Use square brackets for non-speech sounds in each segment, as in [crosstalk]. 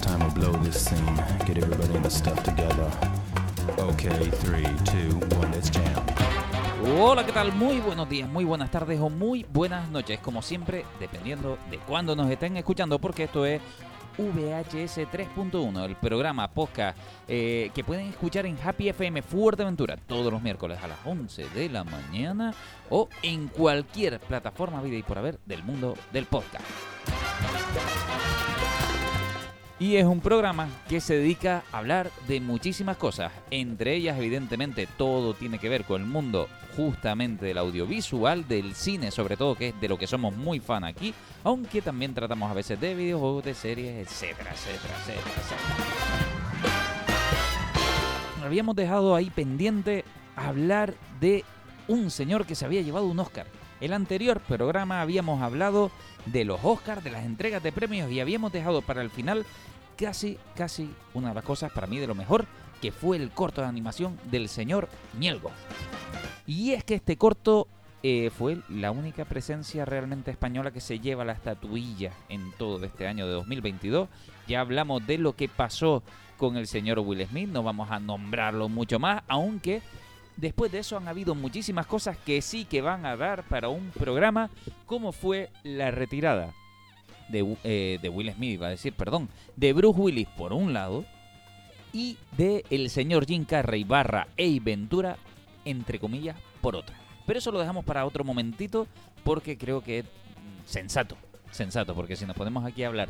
time to blow this scene. Get everybody in the stuff together. Okay, three, two, one, let's jam. Hola, ¿qué tal? Muy buenos días, muy buenas tardes o muy buenas noches, como siempre, dependiendo de cuándo nos estén escuchando, porque esto es VHS 3.1, el programa podcast eh, que pueden escuchar en Happy FM Fuerteventura todos los miércoles a las 11 de la mañana o en cualquier plataforma vida y por haber del mundo del podcast. Y es un programa que se dedica a hablar de muchísimas cosas, entre ellas evidentemente todo tiene que ver con el mundo justamente del audiovisual, del cine sobre todo, que es de lo que somos muy fan aquí, aunque también tratamos a veces de videojuegos, de series, etcétera, etcétera, etcétera, etcétera. Habíamos dejado ahí pendiente hablar de un señor que se había llevado un Oscar. El anterior programa habíamos hablado de los Oscars, de las entregas de premios y habíamos dejado para el final casi, casi una de las cosas para mí de lo mejor, que fue el corto de animación del señor Mielgo. Y es que este corto eh, fue la única presencia realmente española que se lleva la estatuilla en todo este año de 2022. Ya hablamos de lo que pasó con el señor Will Smith, no vamos a nombrarlo mucho más, aunque después de eso han habido muchísimas cosas que sí que van a dar para un programa, como fue la retirada de, eh, de Will Smith, iba a decir, perdón, de Bruce Willis por un lado y de el señor Jim Carrey barra Ace Ventura, entre comillas, por otra. Pero eso lo dejamos para otro momentito porque creo que es sensato, sensato, porque si nos podemos aquí hablar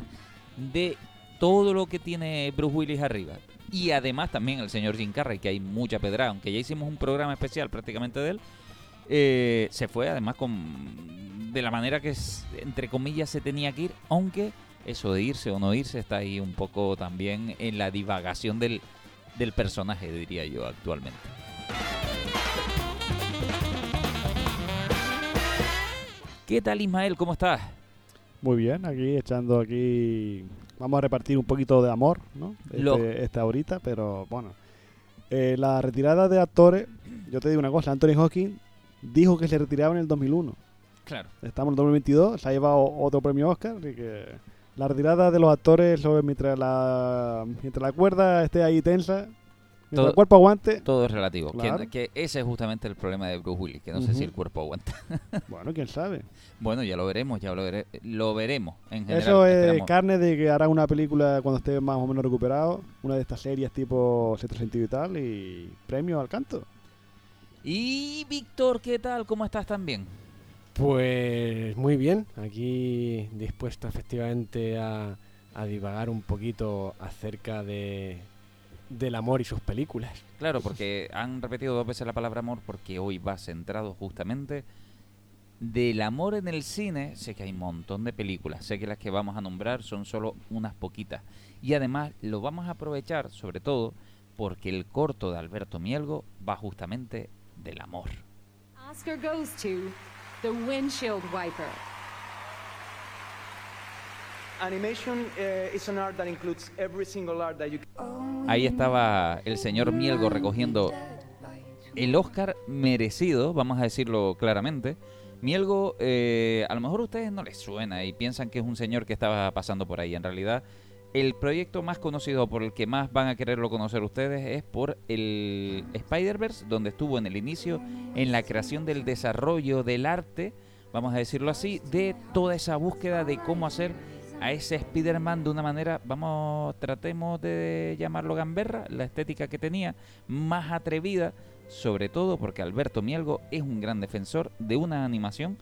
de todo lo que tiene Bruce Willis arriba y además también el señor Jim Carrey, que hay mucha pedra, aunque ya hicimos un programa especial prácticamente de él, eh, se fue además con de la manera que es, entre comillas se tenía que ir, aunque eso de irse o no irse está ahí un poco también en la divagación del, del personaje, diría yo actualmente. ¿Qué tal Ismael? ¿Cómo estás? Muy bien, aquí echando aquí... Vamos a repartir un poquito de amor, ¿no? Este, esta ahorita, pero bueno. Eh, la retirada de actores, yo te digo una cosa, Anthony Hawking dijo que se retiraba en el 2001. Claro. Estamos en el 2022, se ha llevado otro premio Oscar, así que la retirada de los actores, mientras la, mientras la cuerda esté ahí tensa, Todo- el cuerpo aguante, Todo es relativo. Claro. Que, que ese es justamente el problema de Bruce Willis, que no sé si el cuerpo aguanta. [laughs] bueno, quién sabe. Bueno, ya lo veremos, ya lo, vere- lo veremos en general. Eso es esperamos. carne de que hará una película cuando esté más o menos recuperado, una de estas series tipo Sexto Sentido y tal, y premio al canto. Y Víctor, ¿qué tal? ¿Cómo estás también? Pues muy bien, aquí dispuesto efectivamente a, a divagar un poquito acerca de, del amor y sus películas. Claro, porque han repetido dos veces la palabra amor porque hoy va centrado justamente del amor en el cine. Sé que hay un montón de películas, sé que las que vamos a nombrar son solo unas poquitas. Y además lo vamos a aprovechar sobre todo porque el corto de Alberto Mielgo va justamente del amor. Oscar goes to The Windshield Wiper. Ahí estaba el señor Mielgo recogiendo el Oscar merecido, vamos a decirlo claramente. Mielgo, eh, a lo mejor a ustedes no les suena y piensan que es un señor que estaba pasando por ahí. En realidad, el proyecto más conocido por el que más van a quererlo conocer ustedes es por el Spider-Verse, donde estuvo en el inicio en la creación del desarrollo del arte, vamos a decirlo así, de toda esa búsqueda de cómo hacer a ese Spider-Man de una manera, vamos, tratemos de llamarlo gamberra, la estética que tenía, más atrevida, sobre todo porque Alberto Mielgo es un gran defensor de una animación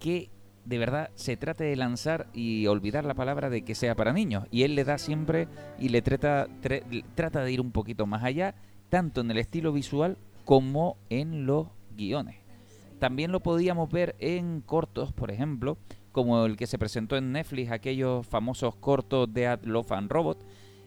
que de verdad se trate de lanzar y olvidar la palabra de que sea para niños. Y él le da siempre y le trata, trata de ir un poquito más allá, tanto en el estilo visual como en los guiones. También lo podíamos ver en cortos, por ejemplo, como el que se presentó en Netflix, aquellos famosos cortos de Ad Love and Robot.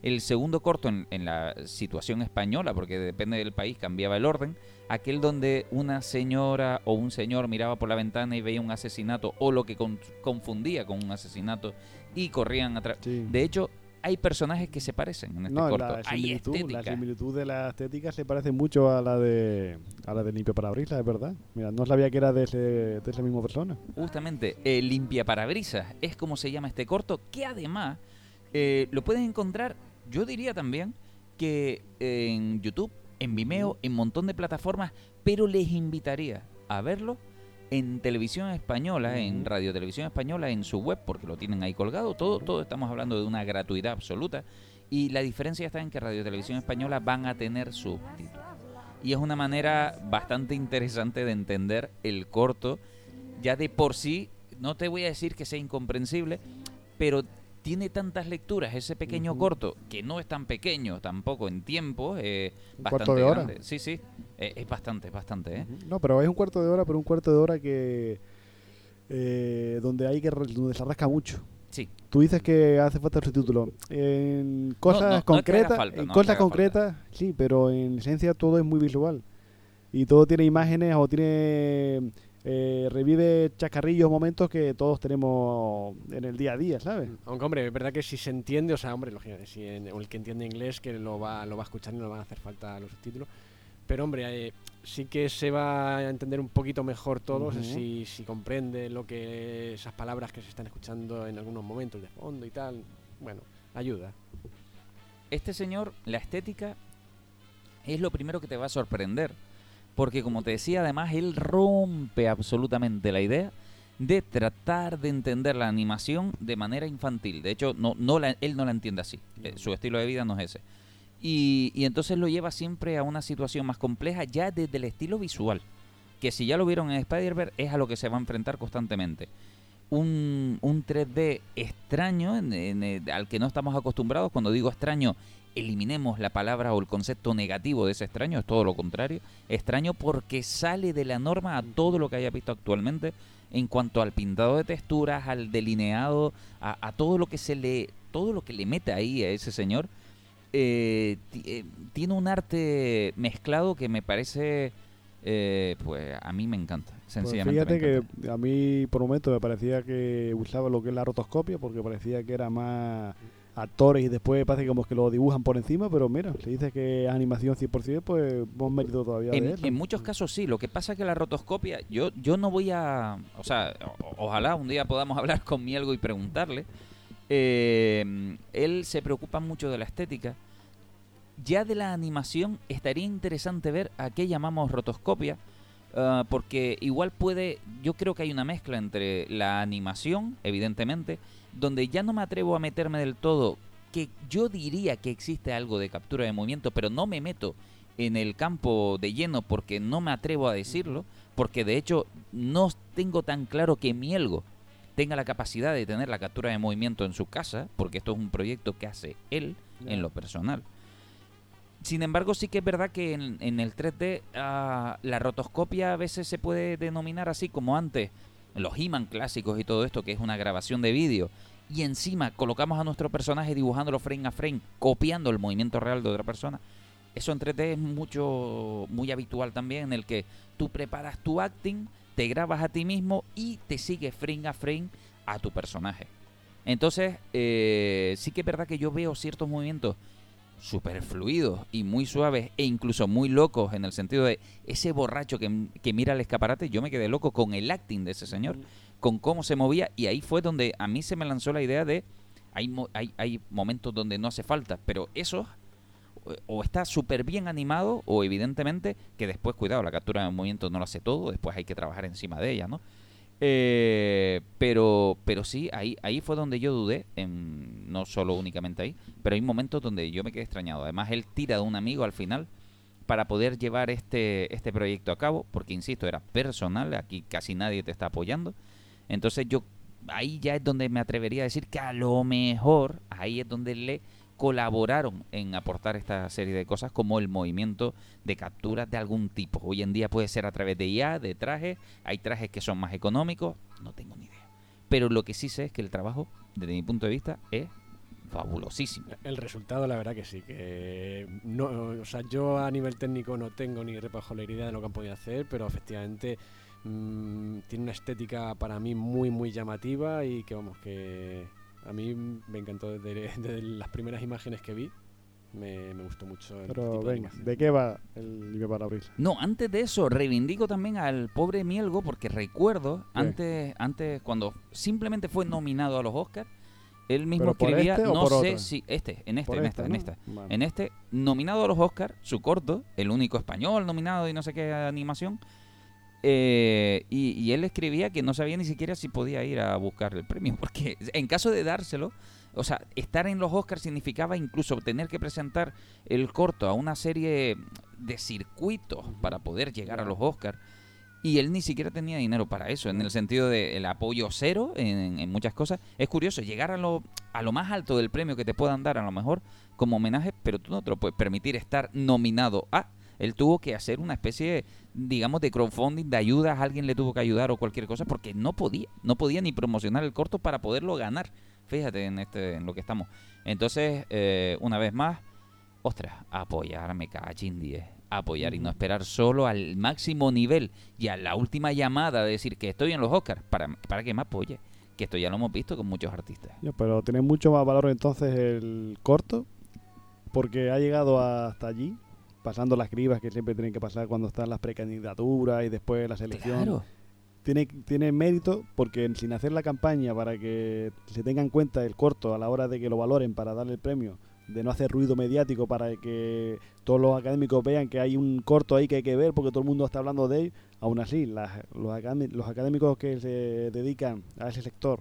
El segundo corto en, en la situación española, porque depende del país, cambiaba el orden. Aquel donde una señora o un señor miraba por la ventana y veía un asesinato o lo que con- confundía con un asesinato y corrían atrás. Sí. De hecho, hay personajes que se parecen en este no, corto. la hay similitud, la estética. similitud de la estética se parece mucho a la de a la de Limpio Parabrisas, es verdad. Mira, no sabía que era de ese, de esa misma persona. Justamente, el limpia parabrisas es como se llama este corto, que además Eh, lo puedes encontrar, yo diría también, que en YouTube, en Vimeo, en un montón de plataformas, pero les invitaría a verlo en televisión española, en radio televisión española, en su web, porque lo tienen ahí colgado. Todo, todo estamos hablando de una gratuidad absoluta. Y la diferencia está en que Radio Televisión Española van a tener subtítulos. Y es una manera bastante interesante de entender el corto. Ya de por sí, no te voy a decir que sea incomprensible, pero tiene tantas lecturas ese pequeño corto, que no es tan pequeño tampoco en tiempo, eh, Un bastante cuarto de hora. grande. Sí, sí, eh, es bastante, es bastante, ¿eh? No, pero es un cuarto de hora, pero un cuarto de hora que eh, donde hay que donde se rasca mucho. Sí, Tú dices que hace falta el subtítulo. En cosas no, no concretas, falta, en cosas concretas, sí, pero en esencia todo es muy visual. Y todo tiene imágenes o tiene eh, revive chacarrillos, momentos que todos tenemos en el día a día, ¿sabes? Aunque, hombre, es verdad que si se entiende, o sea, hombre, lógicamente, si en- el que entiende inglés, que lo va, lo va a escuchar y no le van a hacer falta los subtítulos. Pero, hombre, eh, sí que se va a entender un poquito mejor todo si, si comprende lo que esas palabras que se están escuchando en algunos momentos de fondo y tal. Bueno, ayuda. este señor, la estética es lo primero que te va a sorprender. Porque como te decía, además, él rompe absolutamente la idea de tratar de entender la animación de manera infantil. De hecho, no, no la- él no la entiende así. Eh, su estilo de vida no es ese. Y, y entonces lo lleva siempre a una situación más compleja ya desde el estilo visual. Que si ya lo vieron en Spider-Verse es a lo que se va a enfrentar constantemente. Un, un 3D extraño en- en el- al que no estamos acostumbrados. Cuando digo extraño, eliminemos la palabra o el concepto negativo de ese extraño, es todo lo contrario. Extraño porque sale de la norma a todo lo que haya visto actualmente en cuanto al pintado de texturas, al delineado, a, a todo lo que se le, todo lo que le mete ahí a ese señor. eh, eh, tiene un arte mezclado que me parece, eh, pues a mí me encanta. Pues Sencillamente. fíjate que a mí por momentos me parecía que usaba lo que es la rotoscopia porque parecía que era más actores y después parece como que lo dibujan por encima, pero mira, si dices que es animación 100%, pues hemos mérito todavía de En, en muchos casos sí, lo que pasa es que la rotoscopia, yo, yo no voy a, o sea, o- ojalá un día podamos [laughs] hablar con Mielgo y preguntarle, eh, él se preocupa mucho de la estética, ya de la animación estaría interesante ver a qué llamamos rotoscopia, ah, porque igual puede, yo creo que hay una mezcla entre la animación, evidentemente, donde ya no me atrevo a meterme del todo, que yo diría que existe algo de captura de movimiento, pero no me meto en el campo de lleno porque no me atrevo a decirlo, porque de hecho no tengo tan claro que Mielgo tenga la capacidad de tener la captura de movimiento en su casa, porque esto es un proyecto que hace él en lo personal. Sin embargo, sí que es verdad que en, en el 3D ah, la rotoscopia a veces se puede denominar así como antes, los He-Man clásicos y todo esto, que es una grabación de vídeo, y encima colocamos a nuestro personaje dibujándolo frame a frame, copiando el movimiento real de otra persona. Eso en 3D es mucho, muy habitual también, en el que tú preparas tu acting, te grabas a ti mismo y te sigues frame a frame a tu personaje. Entonces, eh, sí que es verdad que yo veo ciertos movimientos súper fluidos y muy suaves e incluso muy locos en el sentido de ese borracho que, que mira el escaparate, yo me quedé loco con el acting de ese señor, con cómo se movía y ahí fue donde a mí se me lanzó la idea de hay, hay, hay momentos donde no hace falta, pero eso o- o está súper bien animado o evidentemente que después, cuidado, la captura de movimiento no lo hace todo, después hay que trabajar encima de ella, ¿no? Eh, pero, pero sí, ahí, ahí fue donde yo dudé, en, no solo únicamente ahí, pero hay momentos donde yo me quedé extrañado. Además, él tira de un amigo al final para poder llevar este, este proyecto a cabo, porque insisto, era personal, aquí casi nadie te está apoyando. Entonces yo ahí ya es donde me atrevería a decir que a lo mejor ahí es donde le colaboraron en aportar esta serie de cosas como el movimiento de capturas de algún tipo. Hoy en día puede ser a través de IA, de trajes, hay trajes que son más económicos, no tengo ni idea. Pero lo que sí sé es que el trabajo, desde mi punto de vista, es fabulosísimo. El resultado, la verdad que sí, que no, o sea, yo a nivel técnico no tengo ni repajolera idea de lo que han podido hacer, pero efectivamente mm, tiene una estética para mí muy muy llamativa y que vamos que a mí me encantó desde, [laughs] desde las primeras imágenes que vi, me, me gustó mucho el Pero tipo de venga, animación. ¿de qué va el Libre para Brisa? No, antes de eso, reivindico también al pobre Mielgo porque recuerdo, ¿Qué? antes, antes, cuando simplemente fue nominado a los Oscars, él mismo ¿Pero por escribía, este o no por sé otra? si este, en este, Por en esta, esta, en ¿no? esta. Vale. En este, nominado a los Oscars, su corto, el único español nominado y no sé qué animación. Eh, y, y él escribía que no sabía ni siquiera si podía ir a buscar el premio, [laughs] porque en caso de dárselo, o sea, estar en los Oscars significaba incluso tener que presentar el corto a una serie de circuitos para poder llegar a los Oscars. Y él ni siquiera tenía dinero para eso, en el sentido del apoyo cero en, en muchas cosas. Es curioso, llegar a lo, a lo más alto del premio que te puedan dar, a lo mejor como homenaje, pero tú no te lo puedes permitir estar nominado a. Él tuvo que hacer una especie, digamos, de crowdfunding, de ayudas, alguien le tuvo que ayudar o cualquier cosa, porque no podía, no podía ni promocionar el corto para poderlo ganar. Fíjate en, este, en lo que estamos. Entonces, eh, una vez más, ostras, apoyar, me cachín 10. Apoyar y no esperar solo al máximo nivel y a la última llamada de decir que estoy en los Oscars para, para que me apoye. Que esto ya lo hemos visto con muchos artistas. Pero tiene mucho más valor entonces el corto, porque ha llegado hasta allí, pasando las cribas que siempre tienen que pasar cuando están las precandidaturas y después la selección. Claro. Tiene, tiene mérito porque sin hacer la campaña para que se tenga en cuenta el corto a la hora de que lo valoren para darle el premio, de no hacer ruido mediático para que todos los académicos vean que hay un corto ahí que hay que ver porque todo el mundo está hablando de él, aún así las- los, los académicos que se dedican a ese sector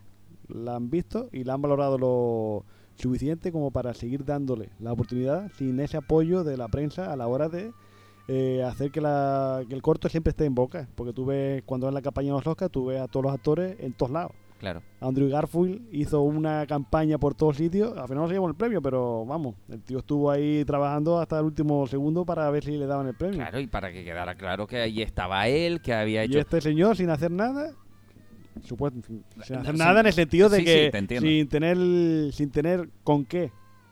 la han visto y la han valorado lo suficiente como para seguir dándole la oportunidad sin ese apoyo de la prensa a la hora de eh, hacer que, la, que el corto siempre esté en boca. Porque tú ves, cuando es la campaña de los Oscars, tú ves a todos los actores en todos lados. Claro. Andrew Garfield hizo una campaña por todos sitios, al final no se llevó el premio, pero vamos, el tío estuvo ahí trabajando hasta el último segundo para ver si le daban el premio. Claro, y para que quedara claro que ahí estaba él, que había Y hecho... este señor, sin hacer nada, supuesto, sin, sin No, hacer sí. nada en el sentido de Sí, sí, que te sin tener sin tener con qué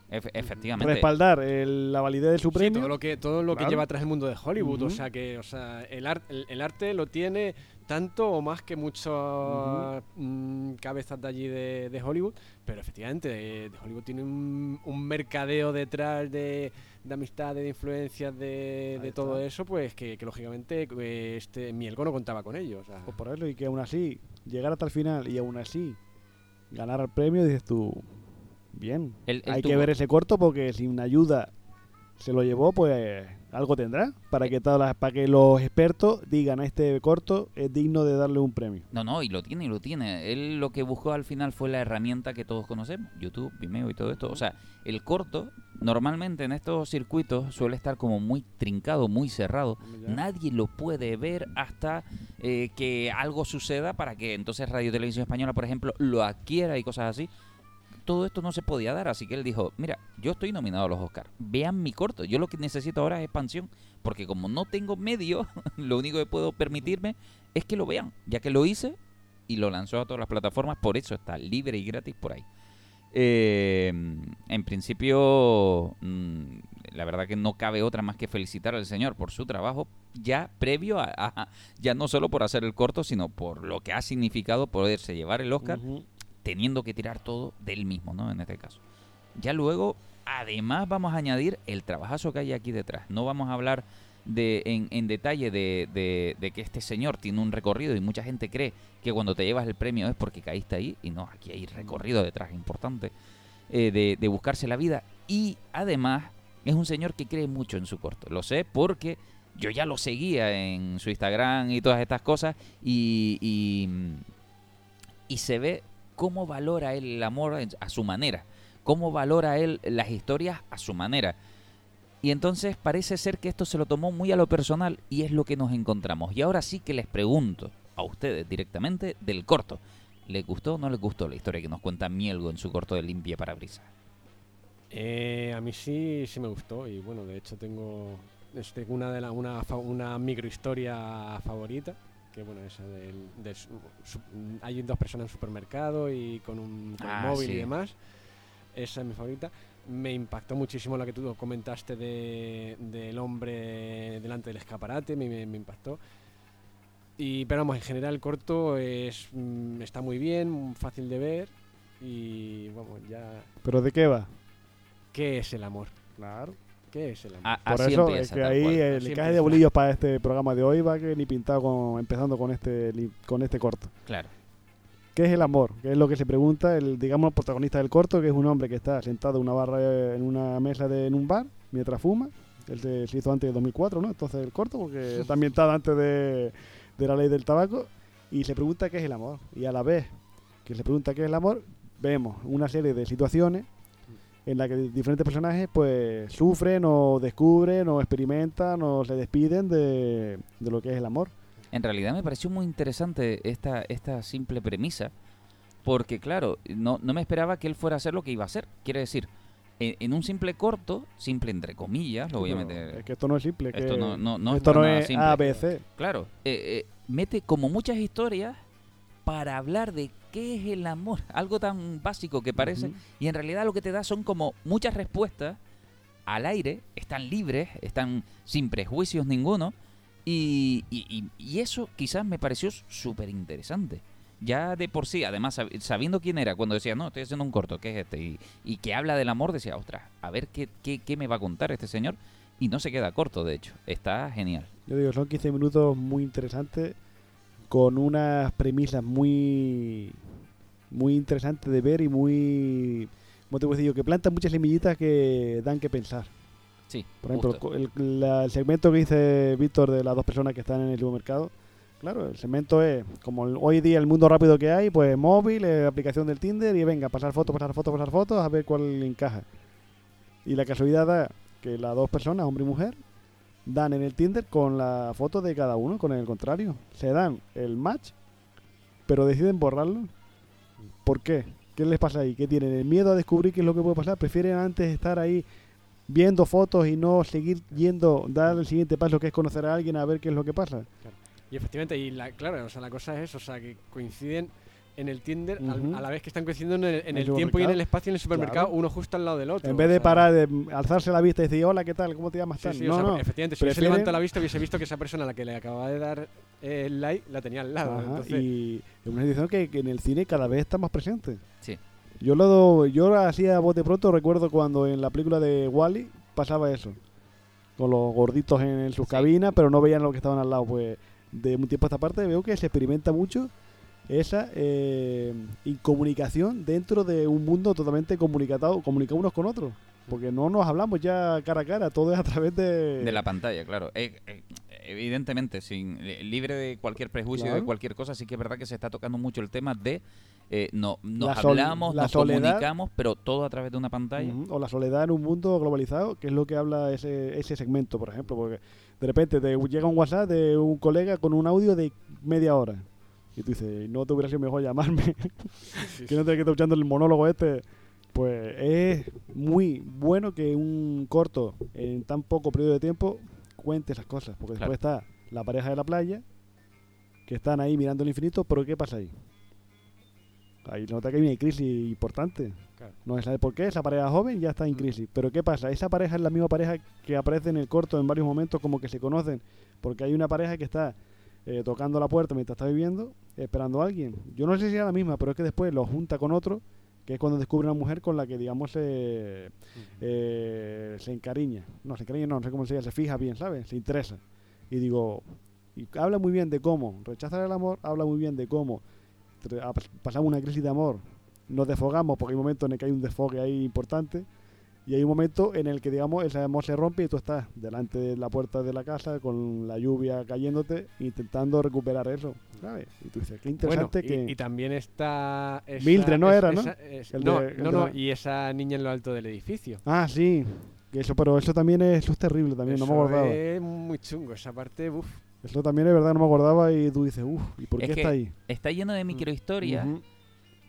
Efe- efectivamente. respaldar el- la validez de su Sí, premio. todo lo que todo lo que lleva atrás el mundo de Hollywood, o sea que, o sea, el, ar- el, el arte lo tiene tanto o más que muchas mm, cabezas de allí de, de Hollywood, pero efectivamente de, de Hollywood tiene un, un mercadeo detrás de, de amistades, de influencias, de, de todo eso, pues que, que lógicamente eh, este Mielgo no contaba con ellos. o sea. Pues por eso, y que aún así, llegar hasta el final y aún así ganar el premio, dices tú, bien. Él Hay que ver ese corto porque sin ayuda se lo llevó, pues algo tendrá para que todas las, para que los expertos digan este corto es digno de darle un premio. No, no, y lo tiene, y lo tiene. Él lo que buscó al final fue la herramienta que todos conocemos, YouTube, Vimeo y todo esto. O sea, el corto, normalmente en estos circuitos suele estar como muy trincado, muy cerrado. Nadie lo puede ver hasta eh, que algo suceda para que entonces Radio Televisión Española, por ejemplo, lo adquiera y cosas así. Todo esto no se podía dar, así que él dijo, mira, yo estoy nominado a los Oscars, vean mi corto, yo lo que necesito ahora es expansión, porque como no tengo medio, [laughs] lo único que puedo permitirme es que lo vean, ya que lo hice y lo lanzó a todas las plataformas, por eso está libre y gratis por ahí. Eh, en principio, mm, la verdad que no cabe otra más que felicitar al señor por su trabajo ya previo a, ya no solo por hacer el corto, sino por lo que ha significado poderse llevar el Oscar. Teniendo que tirar todo del mismo, ¿no? En este caso. Ya luego, además vamos a añadir el trabajazo que hay aquí detrás. No vamos a hablar de, en, en detalle de, de- que este señor tiene un recorrido y mucha gente cree que cuando te llevas el premio es porque caíste ahí y no, aquí hay recorrido detrás importante eh, de, buscarse la vida y además es un señor que cree mucho en su corto. Lo sé porque yo ya lo seguía en su Instagram y todas estas cosas y, y se ve cómo valora él el amor a su manera, cómo valora él las historias a su manera. Y entonces parece ser que esto se lo tomó muy a lo personal y es lo que nos encontramos. Y ahora sí que les pregunto a ustedes directamente del corto. ¿Les gustó o no les gustó la historia que nos cuenta Mielgo en su corto de Limpia Parabrisas? Eh, a mí sí, sí me gustó y bueno, de hecho tengo este, una de la, una, una microhistoria favorita, que bueno, esa del, del su- su- hay dos personas en un supermercado y con un, con un Ah, móvil sí. y demás. Esa es mi favorita. Me impactó muchísimo la que tú comentaste de, del hombre delante del escaparate, me, me- me impactó. Y, pero vamos, en general el corto es, mm, está muy bien, fácil de ver y vamos, ya... ¿Pero de qué va? ¿Qué es el amor? Claro. ¿Qué es el amor? A- Por así eso empieza, es que tal ahí cual. el encaje de bolillos para este programa de hoy va que ni pintado con, empezando con este con este corto. Claro. ¿Qué es el amor? Que es lo que se pregunta el, digamos, el protagonista del corto, que es un hombre que está sentado en una barra, eh, en una mesa de, en un bar, mientras fuma. Él se, se hizo antes de 2004, ¿no? Entonces el corto, porque [laughs] está ambientado antes de, de la ley del tabaco. Y se pregunta qué es el amor. Y a la vez que se pregunta qué es el amor, vemos una serie de situaciones en las que diferentes personajes pues sufren o descubren o experimentan o se despiden de, de lo que es el amor. En realidad me pareció muy interesante esta, esta simple premisa, porque claro, no, no me esperaba que él fuera a hacer lo que iba a hacer. Quiere decir, en, en un simple corto, simple entre comillas, lo voy a meter... Es que esto no es simple. Esto que no- no- no es esto no es simple. ABC. Claro, eh, eh, mete como muchas historias para hablar de qué es el amor, [laughs] algo tan básico que parece, y en realidad lo que te da son como muchas respuestas al aire, están libres, están sin prejuicios ninguno, y, y- y- eso quizás me pareció súper interesante. Ya de por sí, además sab- sabiendo quién era, cuando decía, no, estoy haciendo un corto, ¿qué es este? Y, y que habla del amor, decía, ostras, a ver qué, qué, qué me va a contar este señor. Y no se queda corto, de hecho, está genial. Yo digo, son 15 minutos muy interesantes con unas premisas muy muy interesantes de ver y muy ¿cómo te puedo decir yo? que plantan muchas semillitas que dan que pensar. Sí, Por ejemplo, el, la- el segmento que dice Víctor de las dos personas que están en el supermercado, claro, el segmento es como el- hoy día el mundo rápido que hay, pues móvil, eh, aplicación del Tinder y venga, pasar fotos, pasar fotos, pasar fotos, a ver cuál encaja. Y la casualidad da que las dos personas, hombre y mujer, dan en el Tinder con la foto de cada uno, con el contrario. Se dan el match, pero deciden borrarlo. ¿Por qué? ¿Qué les pasa ahí? ¿Qué tienen? ¿El miedo a descubrir qué es lo que puede pasar? ¿Prefieren antes estar ahí viendo fotos y no seguir yendo, dar el siguiente paso que es conocer a alguien a ver qué es lo que pasa? Y efectivamente, y la, claro, o sea, la cosa es eso, o sea, que coinciden en el Tinder al- a la vez que están coincidiendo en el, en El el tiempo y en el espacio en el supermercado, Claro. uno justo al lado del otro. En vez de sea, parar, de alzarse la vista y decir, hola, ¿qué tal? ¿Cómo te llamas? Sí, tal? sí, no, o sea, no. efectivamente, si hubiese levantado la vista, hubiese visto que esa persona a la que le acababa de dar eh, el like la tenía al lado. Ajá, entonces, Y es una situación que, que en el cine cada vez está más presente. Sí. Yo lo do- yo hacía bote pronto, recuerdo cuando en la película de Wally pasaba eso. Con los gorditos en sus Sí. cabinas, pero no veían lo que estaban al lado. Pues de un tiempo a esta parte veo que se experimenta mucho esa eh, incomunicación dentro de un mundo totalmente comunicado, comunicado unos con otros. Porque no nos hablamos ya cara a cara, todo es a través de... De la pantalla, claro. Eh, eh, evidentemente, sin eh, libre de cualquier prejuicio, Claro. de cualquier cosa, sí que es verdad que se está tocando mucho el tema de eh, no, nos sol- hablamos, la nos soledad. comunicamos, pero todo a través de una pantalla. O la soledad en un mundo globalizado, que es lo que habla ese, ese segmento, por ejemplo. Porque de repente te llega un WhatsApp de un colega con un audio de media hora. Y tú dices, no te hubiera sido mejor llamarme, [laughs] que no te que estar escuchando el monólogo este. Pues es muy bueno que un corto, en tan poco periodo de tiempo, cuente esas cosas. Porque Claro. después está la pareja de la playa, que están ahí mirando el infinito, pero ¿qué pasa ahí? Ahí nota que hay una crisis importante. Claro. No se sabe por qué, esa pareja joven ya está en Mm. crisis. Pero ¿qué pasa? Esa pareja es la misma pareja que aparece en el corto en varios momentos como que se conocen. Porque hay una pareja que está eh, tocando la puerta mientras está viviendo, esperando a alguien. Yo no sé si era la misma, pero es que después lo junta con otro, que es cuando descubre una mujer con la que, digamos, se, eh, se encariña. No, se encariña, no, no sé cómo se dice, se fija bien, ¿sabes? Se interesa. Y digo, y habla muy bien de cómo rechazar el amor, habla muy bien de cómo pasamos una crisis de amor, nos desfogamos, porque hay momentos en el que hay un desfogue ahí importante, y hay un momento en el que, digamos, ese amor se rompe y tú estás delante de la puerta de la casa con la lluvia cayéndote, intentando recuperar eso, ¿sabes? Y tú dices, qué Bueno, interesante y, que... y también está... esa- Mildred, ¿no es- era, no? es- El no, de- el no, de no, la- y esa niña en lo alto del edificio. Ah, sí. que Eso, pero eso también es, eso es terrible también, no me acordaba. Es muy chungo, esa parte, uff. Eso también es verdad, no me acordaba y tú dices, uff, ¿y por Es qué que está ahí? Está lleno de microhistorias Ujú.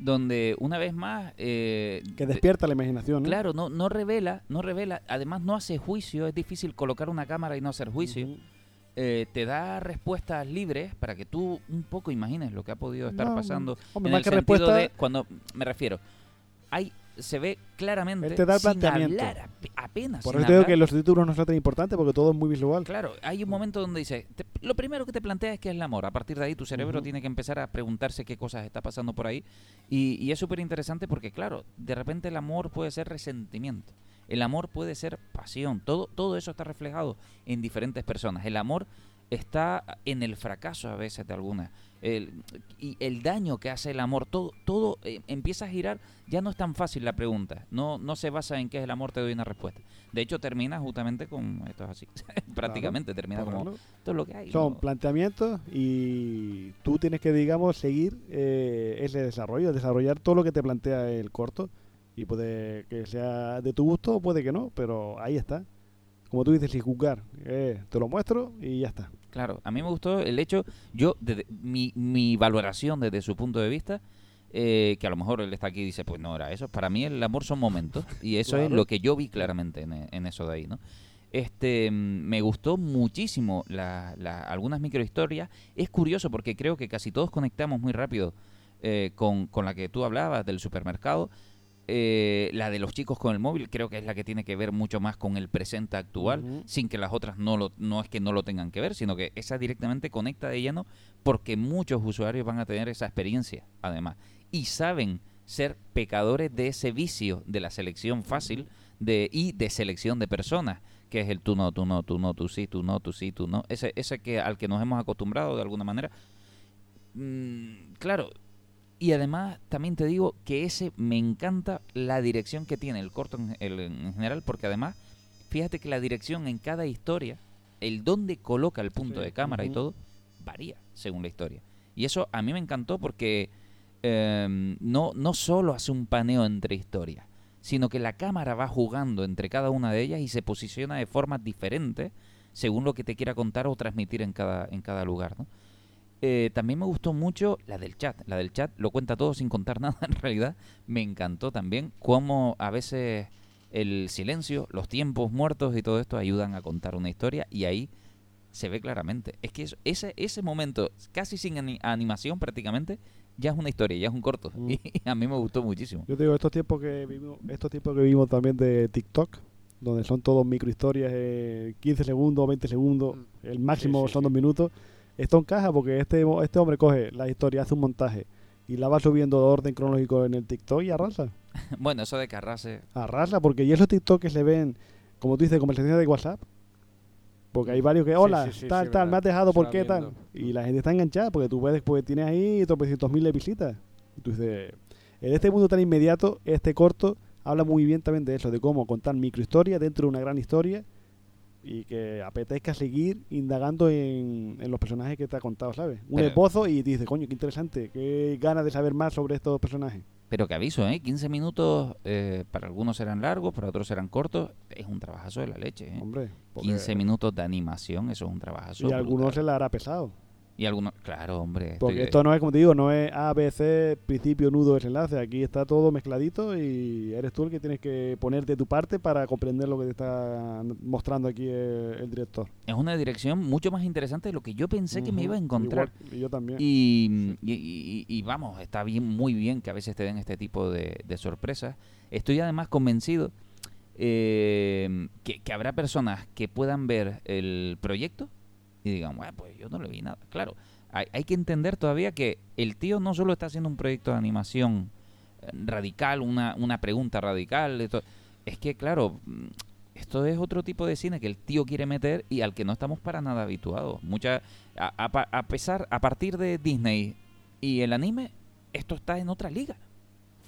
Donde, una vez más... eh, Que de- despierta la imaginación, ¿no? Claro, no, no revela, no revela, además no hace juicio, es difícil colocar una cámara y no hacer juicio. Eh, te da respuestas libres para que tú un poco imagines lo que ha podido estar No, pasando. Hombre, en el sentido respuesta, de, cuando me refiero, hay se ve claramente Él te da el sin planteamiento. hablar, ap- apenas. por sin eso te digo hablar. que los títulos no son tan importantes porque todo es muy visual. Claro, hay un momento donde dice, te- lo primero que te plantea es que es el amor. A partir de ahí tu cerebro Ujú. tiene que empezar a preguntarse qué cosas está pasando por ahí. Y, y es súper interesante porque, claro, de repente el amor puede ser resentimiento. El amor puede ser pasión. Todo, todo eso está reflejado en diferentes personas. El amor está en el fracaso a veces de algunas. El, y el daño que hace el amor, todo, todo eh, empieza a girar, ya no es tan fácil la pregunta, no, no se basa en qué es el amor, te doy una respuesta. De hecho, termina justamente con, esto es así, [laughs] prácticamente termina como, esto es lo que hay. Son ¿no? planteamientos y tú tienes que, digamos, seguir eh, ese desarrollo, desarrollar todo lo que te plantea el corto. Y puede que sea de tu gusto o puede que no, pero ahí está. Como tú dices, sin juzgar. Eh, te lo muestro y ya está. Claro, a mí me gustó el hecho, yo, desde, mi, mi valoración desde su punto de vista, eh, que a lo mejor él está aquí y dice, pues no era eso. Para mí el amor son momentos y eso es lo que yo vi claramente en, en eso de ahí, ¿no? Este, mm, me gustó muchísimo la, la- algunas microhistorias. Es curioso porque creo que casi todos conectamos muy rápido eh, con, con la que tú hablabas del supermercado. Eh, la de los chicos con el móvil creo que es la que tiene que ver mucho más con el presente actual, sin que las otras no lo, no es que no lo tengan que ver, sino que esa directamente conecta de lleno porque muchos usuarios van a tener esa experiencia, además, y saben ser pecadores de ese vicio de la selección fácil de y de selección de personas, que es el tú no, tú no, tú no, tú sí, tú no, tú sí, tú no, ese ese que al que nos hemos acostumbrado de alguna manera. Mm, claro, y además también te digo que ese me encanta la dirección que tiene el corto en, el- en general, porque además, fíjate que la dirección en cada historia, el dónde coloca el punto Sí, de cámara y todo, varía según la historia. Y eso a mí me encantó porque em, no, no solo hace un paneo entre historias, sino que la cámara va jugando entre cada una de ellas y se posiciona de formas diferentes según lo que te quiera contar o transmitir en cada, en cada lugar. ¿no? Eh, también me gustó mucho la del chat. La del chat lo cuenta todo sin contar [laughs] nada en realidad. Me encantó también cómo a veces el silencio, los tiempos muertos y todo esto ayudan a contar una historia y ahí se ve claramente. Es que eso- ese, ese momento, casi sin ani- animación prácticamente, ya es una historia, ya es un corto. Mm. [laughs] Y a mí me gustó muchísimo. Yo te digo, estos tiempos que vivimos, estos tiempos que vivimos también de TikTok, donde son todos microhistorias, eh, 15 segundos, 20 segundos, Mm. el máximo Sí, sí, son sí. dos minutos. Esto encaja porque este, mo- este hombre coge la historia, hace un montaje y la va subiendo de orden cronológico en el TikTok y arrasa. [laughs] Bueno, eso de Carrase, Arrasa, porque y esos TikTok que se ven, como tú dices, conversaciones de WhatsApp. Porque hay varios que, hola, sí, sí, tal, sí, tal, verdad. me has dejado, ¿por qué tal? Y la gente está enganchada porque tú ves, pues tienes ahí tropecientos mil de visitas. Y tú dices, en este mundo tan inmediato, este corto habla muy bien también de eso, de cómo contar microhistorias dentro de una gran historia y que apetezca seguir indagando en, en los personajes que te ha contado, ¿sabes? Un Pero- esbozo y dices, coño, qué interesante, qué ganas de saber más sobre estos personajes. pero que aviso, ¿eh? 15 minutos, eh, para algunos serán largos, para otros serán cortos. Es un trabajazo de la leche, ¿eh? Hombre, porque- 15 minutos de animación, eso es un trabajazo. y a algunos se le hará pesado. Y algunos, claro, hombre. Porque estoy- esto no es, como te digo, no es A, B, C, principio, nudo, desenlace. Aquí está todo mezcladito y eres tú el que tienes que ponerte tu parte para comprender lo que te está mostrando aquí el, el director. Es una dirección mucho más interesante de lo que yo pensé que me iba a encontrar. igual, y yo también. Y, y- y- y vamos, está bien, muy bien que a veces te den este tipo de, de sorpresas. Estoy además convencido eh, que, que habrá personas que puedan ver el proyecto y digan, pues yo no le vi nada. Claro, hay, hay que entender todavía que el tío no solo está haciendo un proyecto de animación eh, radical, una, una pregunta radical, esto- es que, claro, mm, esto es otro tipo de cine que el tío quiere meter y al que no estamos para nada habituados. Mucha, a, a a pesar, a partir de Disney y el anime, esto está en otra liga.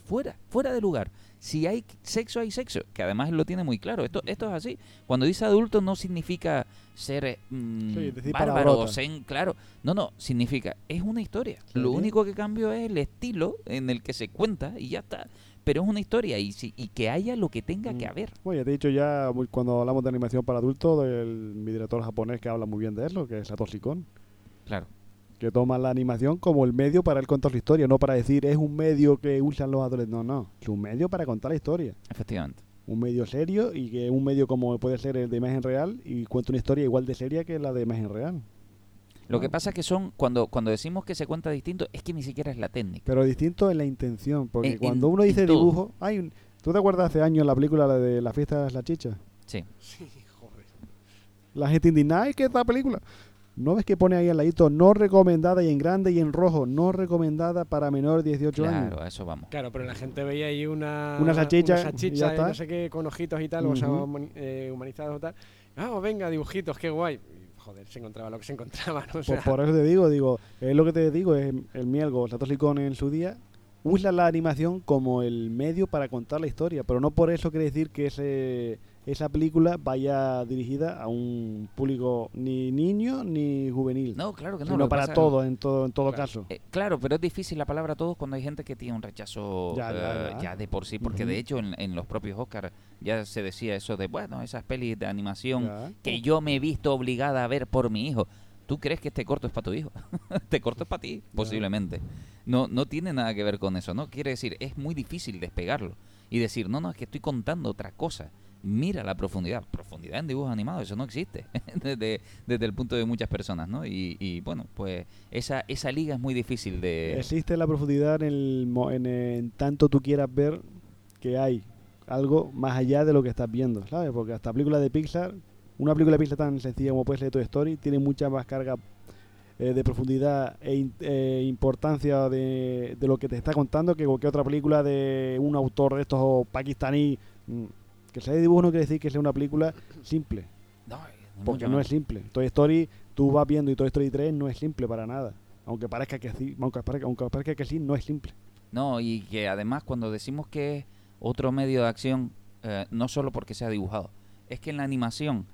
Fuera, fuera de lugar. Si hay sexo, hay sexo. Que además él lo tiene muy claro. Esto, esto es así. Cuando dice adulto no significa ser eh, mm, Sí, decir bárbaro o palabrotas. zen, claro. No, no, significa, es una historia. Lo único que cambió es el estilo en el que se cuenta y ya está. Pero es una historia y, si, y que haya lo que tenga que Mm. haber. Bueno, ya te he dicho ya cuando hablamos de animación para adultos, del mi director japonés que habla muy bien de eso, que es Satoshi Kon, Claro. Que toma la animación como el medio para él contar su historia, no para decir es un medio que usan los adolescentes. No, no, es un medio para contar la historia. Efectivamente. un medio serio y que un medio como puede ser el de imagen real y cuenta una historia igual de seria que la de imagen real. Lo que Ah. pasa es que son, cuando, cuando decimos que se cuenta distinto, es que ni siquiera es la técnica. Pero distinto en la intención, porque En- cuando uno dice dibujo, hay un, ¿tú te acuerdas hace años la película la de la fiesta de la chicha? Sí. Sí, [laughs] joder. La gente indignada, ¡ay, qué es esta película! ¿No ves que pone ahí al ladito no recomendada y en grande y en rojo, no recomendada para menores de 18 Claro, años? a eso vamos. Claro, pero la gente veía ahí una, Una salchicha, una y salchicha ya y está. no sé qué, con ojitos y tal, o sea, eh, humanizados o tal. Ah, venga, dibujitos, qué guay. joder, se encontraba lo que se encontraba, ¿no? O Por, sea, por eso te digo, digo, es lo que te digo, es el Mielgo, Satoshi Kon en su día, usa la animación como el medio para contar la historia, pero no por eso quiere decir que ese, esa película vaya dirigida a un público ni niño ni juvenil, No, claro que no. sino que para pasa- todo, en todo, en todo Claro. caso. Eh, claro, pero es difícil la palabra todos cuando hay gente que tiene un rechazo Ya, ya, eh, ya de por sí, porque de hecho en, en los propios Oscars ya se decía eso de, bueno, esas pelis de animación que yo me he visto obligada a ver por mi hijo. ¿Tú crees que este corto es para tu hijo? [laughs] este corto es para ti, posiblemente. No, no tiene nada que ver con eso, ¿no? Quiere decir, es muy difícil despegarlo y decir, no, no, es que estoy contando otra cosa. Mira la profundidad. Profundidad en dibujos animados, eso no existe [laughs] desde, desde el punto de muchas personas, ¿no? Y, y, bueno, pues esa, esa liga es muy difícil de... Existe la profundidad en, el, en, tanto tú quieras ver que hay algo más allá de lo que estás viendo, ¿sabes? Porque hasta películas de Pixar, una película de Pixar tan sencilla como puede ser Toy Story, tiene mucha más carga eh, de profundidad e eh, importancia de, lo que te está contando que cualquier otra película de un autor de estos pakistaní. mm, Que sea de dibujo no quiere decir que sea una película simple, No, ni porque no es simple. Toy Story, tú vas viendo y Toy Story 3 no es simple para nada. Aunque parezca que sí, aunque parezca, aunque parezca que sí, no es simple. No, y que además cuando decimos que es otro medio de acción, eh, no solo porque sea dibujado, es que en la animación,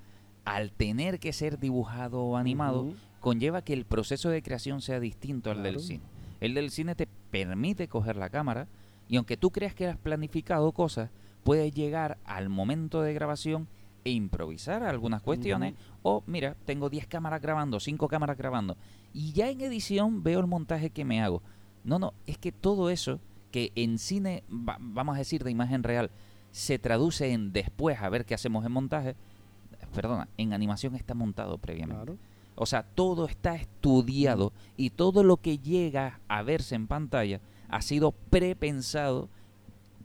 al tener que ser dibujado o animado, conlleva que el proceso de creación sea distinto al del cine. El del cine te permite coger la cámara y aunque tú creas que has planificado cosas, puedes llegar al momento de grabación e improvisar algunas cuestiones o mira, tengo 10 cámaras grabando, 5 cámaras grabando y ya en edición veo el montaje que me hago. No, no, es que todo eso que en cine, va- vamos a decir de imagen real, se traduce en después a ver qué hacemos en montaje, perdona, en animación está montado previamente. Claro. O sea, todo está estudiado y todo lo que llega a verse en pantalla ha sido prepensado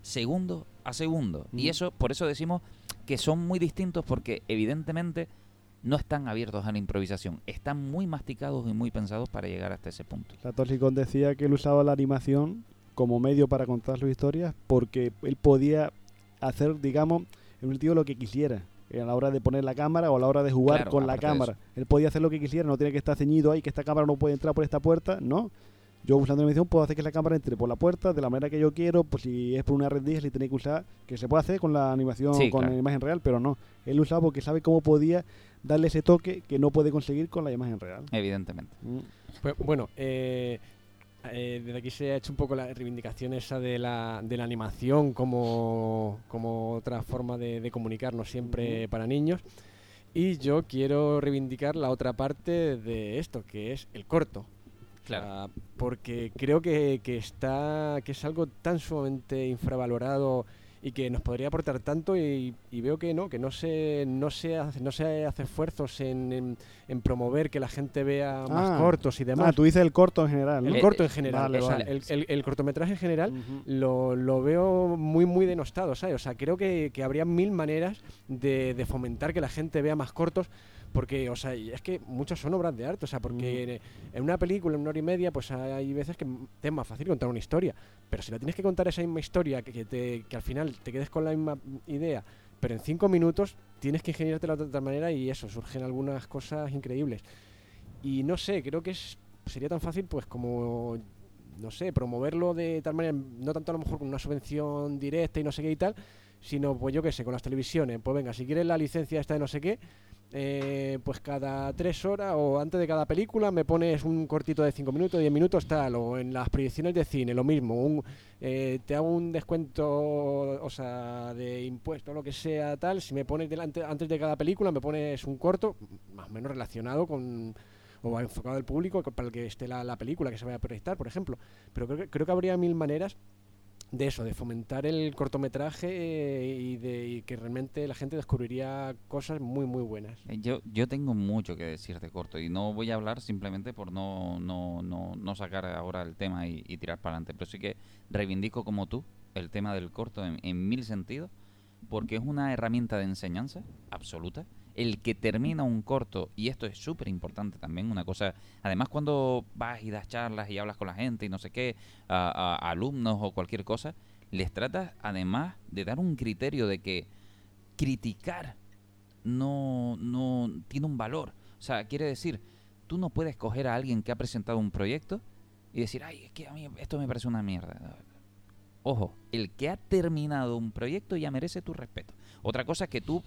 segundo a segundo. Y eso, por eso decimos que son muy distintos porque evidentemente no están abiertos a la improvisación. Están muy masticados y muy pensados para llegar hasta ese punto. Satoshi Kon decía que él usaba la animación como medio para contar sus historias porque él podía hacer, digamos, en un sentido lo que quisiera a la hora de poner la cámara o a la hora de jugar Claro, con la cámara. Él podía hacer lo que quisiera, no tiene que estar ceñido ahí, que esta cámara no puede entrar por esta puerta, no. Yo usando la animación puedo hacer que la cámara entre por la puerta de la manera que yo quiero, pues si es por una red y tiene que usar, que se puede hacer con la animación, Sí, con claro. la imagen real, pero no. Él usaba porque sabe cómo podía darle ese toque que no puede conseguir con la imagen real. Evidentemente. Mm. Pues, bueno, eh, eh, desde aquí se ha hecho un poco la reivindicación esa de la, de la animación como, como otra forma de, de comunicarnos siempre Ujú. para niños. Y yo quiero reivindicar la otra parte de esto, que es el corto. O sea, porque creo que, que está que es algo tan sumamente infravalorado y que nos podría aportar tanto y, y veo que no que no se no se hace, no se hace esfuerzos en, en- en promover que la gente vea más Ah. cortos y demás Ah, tú dices el corto en general, ¿no? el Eh, corto en general vale, o sea, vale. el, el- el cortometraje en general lo, lo veo muy muy denostado ¿sabes? o sea creo que, que habría mil maneras de, de fomentar que la gente vea más cortos porque o sea es que muchos son obras de arte o sea porque en, en una película en una hora y media pues hay veces que te es más fácil contar una historia. Pero si la tienes que contar esa misma historia que, que te, que al final te quedes con la misma idea pero en cinco minutos tienes que ingeniártela de otra manera y eso surgen algunas cosas increíbles. Y no sé creo que es, sería tan fácil pues como no sé, promoverlo de tal manera, no tanto a lo mejor con una subvención directa y no sé qué y tal, sino pues yo qué sé, con las televisiones, pues venga, si quieres la licencia esta de no sé qué, eh, pues cada tres horas o antes de cada película me pones un cortito de cinco minutos, 10 minutos tal, o en las proyecciones de cine lo mismo, un, eh, te hago un descuento, o sea, de impuesto lo que sea tal, si me pones delante, antes de cada película me pones un corto, más o menos relacionado con o enfocado al público para el que esté la, la película que se vaya a proyectar, por ejemplo. Pero creo que, creo que habría mil maneras de eso, de fomentar el cortometraje eh, y de que realmente la gente descubriría cosas muy, muy buenas. Eh, Yo, yo tengo mucho que decir de corto y no voy a hablar simplemente por no, no, no, no sacar ahora el tema y, tirar para adelante, pero sí que reivindico como tú el tema del corto en mil sentidos, porque es una herramienta de enseñanza absoluta. El que termina un corto, y esto es súper importante también, una cosa, además cuando vas y das charlas y hablas con la gente y no sé qué, a, alumnos o cualquier cosa, les tratas además de dar un criterio de que criticar no, no tiene un valor. O sea, quiere decir, tú no puedes coger a alguien que ha presentado un proyecto y decir, ay, es que a mí esto me parece una mierda. Ojo, el que ha terminado un proyecto ya merece tu respeto. Otra cosa es que tú,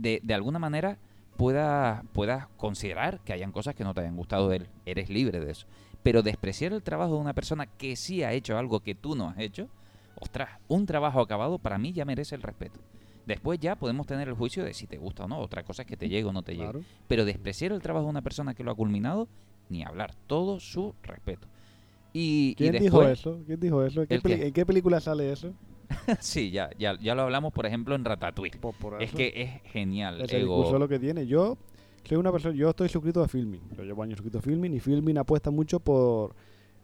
de, de alguna manera, puedas puedas considerar que hayan cosas que no te hayan gustado de él. Eres libre de eso. Pero despreciar el trabajo de una persona que sí ha hecho algo que tú no has hecho, ostras, un trabajo acabado para mí ya merece el respeto. Después ya podemos tener el juicio de si te gusta o no. Otra cosa es que te llegue o no te llegue. Claro. Pero despreciar el trabajo de una persona que lo ha culminado, ni hablar. Todo su respeto. Y, y ¿Quién después, dijo eso? ¿Quién dijo eso? ¿En qué, ¿El qué? peli- ¿En qué película sale eso? [laughs] sí, ya, ya, ya lo hablamos, por ejemplo, en Ratatouille. Pues por Es eso. que es genial. Discurso es lo que tiene. Yo soy una persona, yo estoy suscrito a Filmin. Yo llevo años suscrito a Filmin y Filmin apuesta mucho por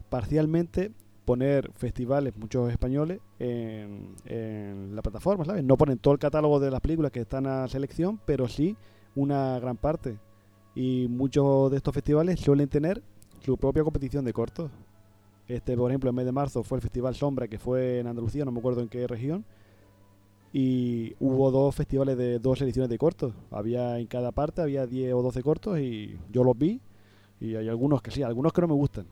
parcialmente poner festivales, muchos españoles, en, en la plataforma, ¿sabes? No ponen todo el catálogo de las películas que están a selección, pero sí una gran parte. Y muchos de estos festivales suelen tener su propia competición de cortos. Este, por ejemplo, el mes de marzo fue el Festival Sombra, que fue en Andalucía, no me acuerdo en qué región. Y hubo dos festivales de dos ediciones de cortos. Había en cada parte, había 10 o 12 cortos y yo los vi. Y hay algunos que sí, algunos que no me gustan.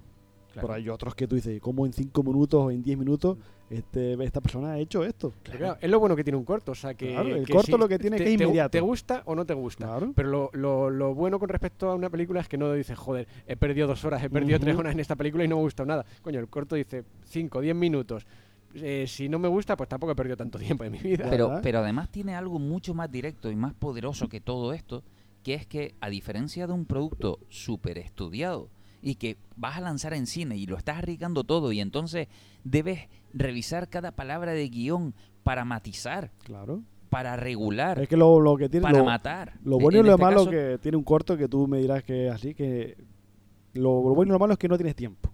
Claro. Pero hay otros que tú dices, ¿cómo en 5 minutos o en 10 minutos este, esta persona ha hecho esto? Claro, es lo bueno que tiene un corto. O sea, que, Claro, el que corto si lo que tiene te, que es inmediato. Te gusta o no te gusta. Claro. Pero lo, lo, lo bueno con respecto a una película es que no dices, joder, he perdido dos horas, he perdido Ujú. tres horas en esta película y no me gusta nada. Coño, el corto dice 5, 10 minutos. Eh, si no me gusta, pues tampoco he perdido tanto tiempo de mi vida. Pero, pero además tiene algo mucho más directo y más poderoso que todo esto, que es que a diferencia de un producto súper estudiado y que vas a lanzar en cine y lo estás arriesgando todo y entonces debes revisar cada palabra de guion para matizar, Claro. para regular, Es que lo, lo que tiene... para lo, matar. Lo En- bueno y lo este malo caso, que tiene un corto que tú me dirás que es así, que lo, lo bueno y lo malo es que no tienes tiempo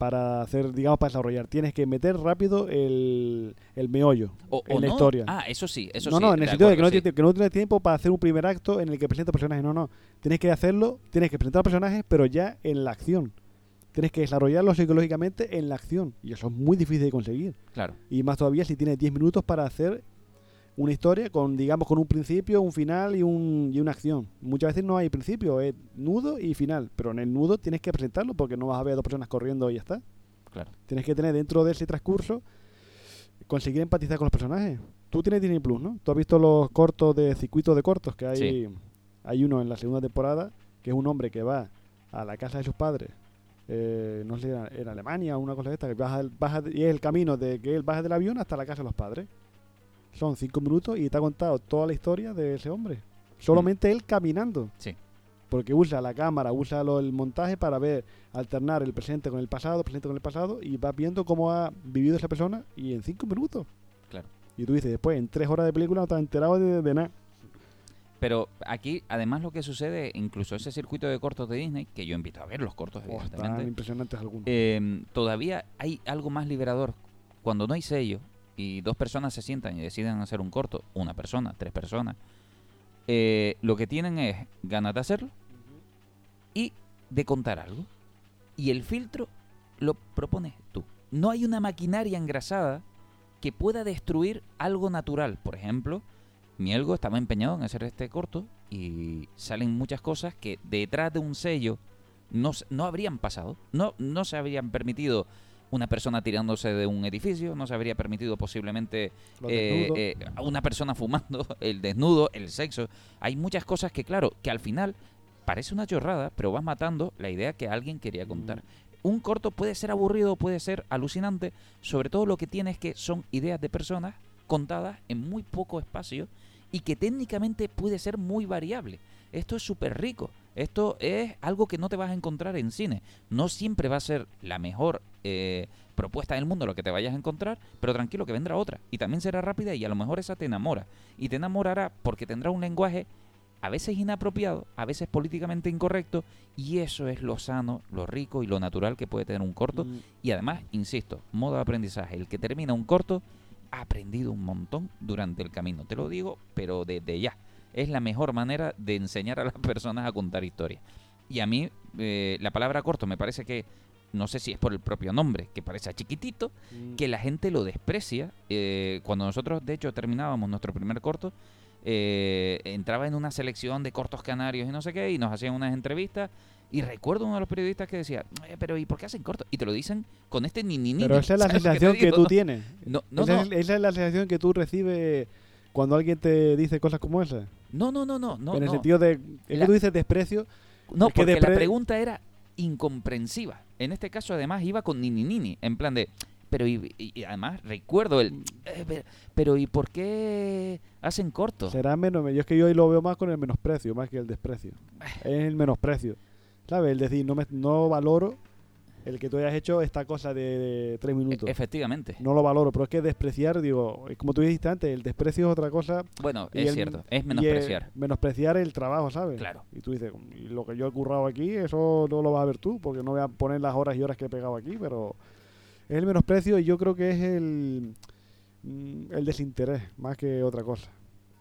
para hacer, digamos, para desarrollar. Tienes que meter rápido el, el meollo o- o en la no. historia. Ah, eso sí, eso no, sí. no, en el sentido de que no, sí. tienes, que no tienes tiempo para hacer un primer acto en el que presenta personajes. No, no. Tienes que hacerlo, tienes que presentar personajes, pero ya en la acción. Tienes que desarrollarlo psicológicamente en la acción. Y eso es muy difícil de conseguir. Claro. Y más todavía si tienes 10 minutos para hacer una historia con, digamos, con un principio, un final y, un, y una acción. Muchas veces no hay principio, es nudo y final. Pero en el nudo tienes que presentarlo porque no vas a ver a dos personas corriendo y ya está. Claro. Tienes que tener dentro de ese transcurso conseguir empatizar con los personajes. Tú tienes Disney Plus, ¿no? Tú has visto los cortos de circuitos de cortos que hay. Sí. Hay uno en la segunda temporada que es un hombre que va a la casa de sus padres. eh, no sé, en Alemania o una cosa de esta, que baja, baja y es el camino de que él baja del avión hasta la casa de los padres. Son cinco minutos y te ha contado toda la historia de ese hombre. Solamente él caminando. Sí. Porque usa la cámara, usa lo- el montaje para ver, alternar el presente con el pasado, presente con el pasado, y vas viendo cómo ha vivido esa persona y en cinco minutos. Claro. Y tú dices, después, en tres horas de película no te has enterado de, de nada. Pero aquí, además, lo que sucede, incluso ese circuito de cortos de Disney, que yo invito a ver los cortos, Oh, evidentemente, están impresionantes algunos. eh, todavía hay algo más liberador. Cuando no hay sello y dos personas se sientan y deciden hacer un corto, una persona, tres personas, eh, lo que tienen es ganas de hacerlo y de contar algo. Y el filtro lo propones tú. No hay una maquinaria engrasada que pueda destruir algo natural. Por ejemplo, Mielgo estaba empeñado en hacer este corto y salen muchas cosas que detrás de un sello no, no habrían pasado. No, no se habrían permitido una persona tirándose de un edificio, no se habría permitido posiblemente Los eh, eh, a una persona fumando, [laughs] el desnudo, el sexo. Hay muchas cosas que, claro, que al final parece una chorrada, pero vas matando la idea que alguien quería contar. Un corto puede ser aburrido, puede ser alucinante, sobre todo lo que tiene es que son ideas de personas contadas en muy poco espacio y que técnicamente puede ser muy variable. Esto es súper rico. Esto es algo que no te vas a encontrar en cine. No siempre va a ser la mejor eh, propuesta del mundo lo que te vayas a encontrar, pero tranquilo que vendrá otra. Y también será rápida y a lo mejor esa te enamora. Y te enamorará porque tendrá un lenguaje a veces inapropiado, a veces políticamente incorrecto, y eso es lo sano, lo rico y lo natural que puede tener un corto. Mm, Y además, insisto, modo de aprendizaje. El que termina un corto ha aprendido un montón durante el camino. Te lo digo, pero desde ya. Es la mejor manera de enseñar a las [laughs] personas a contar historias. Y a mí, eh, la palabra corto me parece que, no sé si es por el propio nombre, que parece chiquitito, mm. que la gente lo desprecia. Eh, cuando nosotros, de hecho, terminábamos nuestro primer corto, eh, entraba en una selección de cortos canarios y no sé qué, y nos hacían unas entrevistas. Y recuerdo uno de los periodistas que decía, "Eh, pero ¿y por qué hacen cortos? Y te lo dicen con este ni ni ni. Pero ni". esa es la [laughs] ¿Sabes lo te sensación que, tú [laughs] No, tienes. No, no, esa, no, Es, esa es la sensación que tú recibes cuando alguien te dice cosas como esa. no, no, no, no, no, en el no. sentido de. Es La- que tú dices desprecio. No, Es que porque la pre- pregunta era incomprensiva. En este caso, además, iba con nini nini, en plan de. Pero, y, y- además, recuerdo el. eh, pero, pero, ¿y por qué hacen corto? Será menos. Yo es que yo ahí lo veo más con el menosprecio, más que el desprecio. Es el menosprecio. ¿Sabes? El decir, no, me, no valoro el que tú hayas hecho esta cosa de, de tres minutos. E- Efectivamente. No lo valoro, pero es que despreciar, digo, es como tú dijiste antes, el desprecio es otra cosa. Bueno, es el- cierto, es el- menospreciar. menospreciar el trabajo, ¿sabes? Claro. Y tú dices, "Y lo que yo he currado aquí, eso no lo vas a ver tú, porque no voy a poner las horas y horas que he pegado aquí, pero es el menosprecio y yo creo que es el, mm, el desinterés, más que otra cosa.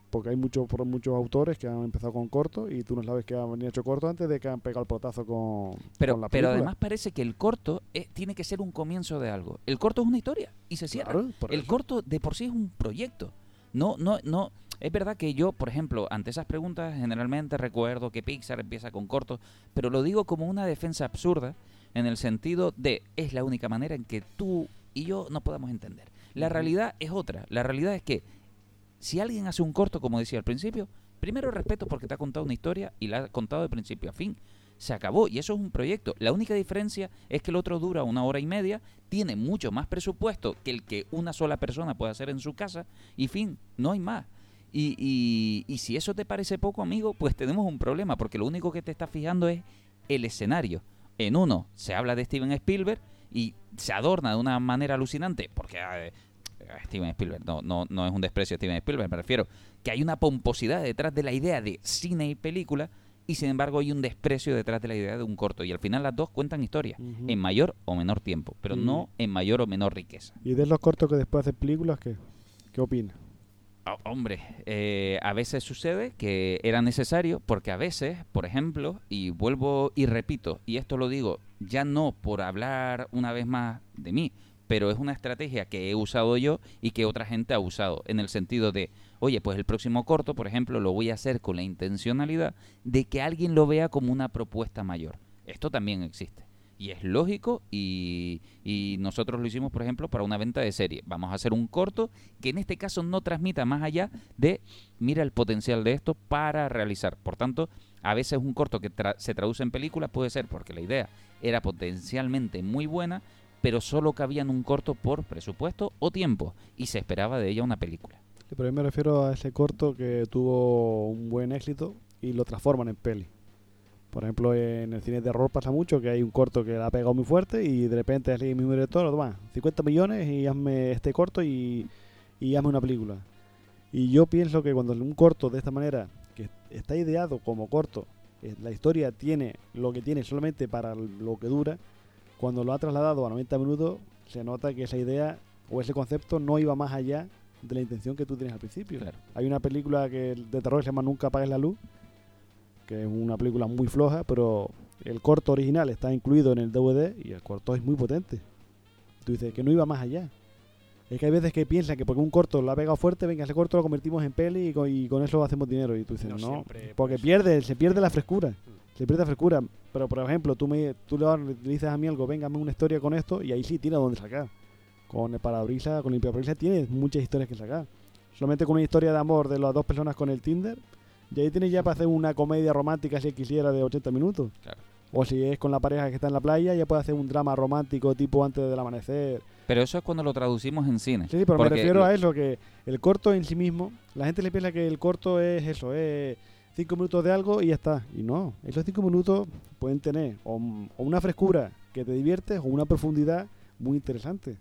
Porque hay muchos muchos autores que han empezado con corto y tú no sabes que han hecho corto antes de que han pegado el potazo con, Pero, con la pero película. además parece que el corto eh, tiene que ser un comienzo de algo. El corto es una historia y se cierra. Claro, el eso. corto de por sí es un proyecto. No, no, no. Es verdad que yo, por ejemplo, ante esas preguntas generalmente recuerdo que Pixar empieza con cortos, pero lo digo como una defensa absurda en el sentido de es la única manera en que tú y yo no podamos entender. La realidad es otra. La realidad es que si alguien hace un corto, como decía al principio, primero respeto porque te ha contado una historia y la ha contado de principio a fin. Se acabó y eso es un proyecto. La única diferencia es que el otro dura una hora y media, tiene mucho más presupuesto que el que una sola persona puede hacer en su casa y fin, no hay más. Y, y- y si eso te parece poco, amigo, pues tenemos un problema porque lo único que te está fijando es el escenario. En uno se habla de Steven Spielberg y se adorna de una manera alucinante porque... eh, Steven Spielberg, no, no, no es un desprecio a Steven Spielberg, me refiero que hay una pomposidad detrás de la idea de cine y película y sin embargo hay un desprecio detrás de la idea de un corto y al final las dos cuentan historias en mayor o menor tiempo, pero Mm. no en mayor o menor riqueza. Y de los cortos que después hacen películas, ¿qué, qué opinas? Ah, hombre, eh, a veces sucede que era necesario porque a veces, por ejemplo, y vuelvo y repito, y esto lo digo ya no por hablar una vez más de mí, pero es una estrategia que he usado yo y que otra gente ha usado, en el sentido de, oye, pues el próximo corto, por ejemplo, lo voy a hacer con la intencionalidad de que alguien lo vea como una propuesta mayor. Esto también existe. Y es lógico y, y nosotros lo hicimos, por ejemplo, para una venta de serie. Vamos a hacer un corto que en este caso no transmita más allá de, mira el potencial de esto para realizar. Por tanto, a veces un corto que tra- se traduce en película puede ser porque la idea era potencialmente muy buena, pero solo cabía en un corto por presupuesto o tiempo y se esperaba de ella una película. Sí, pero yo me refiero a ese corto que tuvo un buen éxito y lo transforman en peli. Por ejemplo, en el cine de terror pasa mucho que hay un corto que la ha pegado muy fuerte y de repente es el mismo director, toma, 50 millones y hazme este corto y, y hazme una película. Y yo pienso que cuando un corto de esta manera, que está ideado como corto, eh, la historia tiene lo que tiene solamente para lo que dura, cuando lo ha trasladado a 90 minutos, se nota que esa idea o ese concepto no iba más allá de la intención que tú tienes al principio. Claro. Hay una película que de terror que se llama Nunca apagues la luz, que es una película muy floja, pero el corto original está incluido en el DVD y el corto es muy potente. Tú dices que no iba más allá. Es que hay veces que piensan que porque un corto lo ha pegado fuerte, venga, ese corto lo convertimos en peli y con, y con eso hacemos dinero. Y tú dices, No no, porque eso. pierde, se pierde la frescura. Se pierde frescura. Pero, por ejemplo, tú, me, tú le dices a mí algo, venga, hazme una historia con esto, y ahí sí tiene donde sacar. Con el parabrisas, con limpia tienes muchas historias que sacar. Solamente con una historia de amor de las dos personas con el Tinder, y ahí tienes ya para hacer una comedia romántica si quisiera de 80 minutos. Claro. O si es con la pareja que está en la playa, ya puede hacer un drama romántico tipo antes del amanecer. Pero eso es cuando lo traducimos en cine. Sí, sí, pero Porque me refiero lo- a eso, que el corto en sí mismo, la gente le piensa que el corto es eso, es cinco minutos de algo y ya está. Y no, esos cinco minutos pueden tener o, una frescura que te diviertes o una profundidad muy interesante.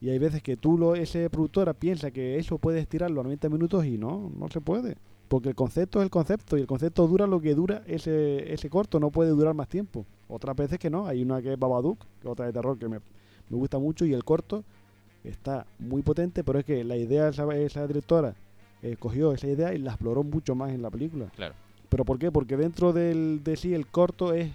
Y hay veces que tú, lo, ese productora, piensa que eso puede estirarlo a 90 minutos y no, no se puede. Porque el concepto es el concepto y el concepto dura lo que dura ese, ese corto, no puede durar más tiempo. Otras veces que no, hay una que es Babadook, otra de terror que me, me gusta mucho y el corto está muy potente, pero es que la idea de esa, esa directora eh, cogió esa idea y la exploró mucho más en la película. Claro. ¿Pero por qué? Porque dentro del, de sí el corto es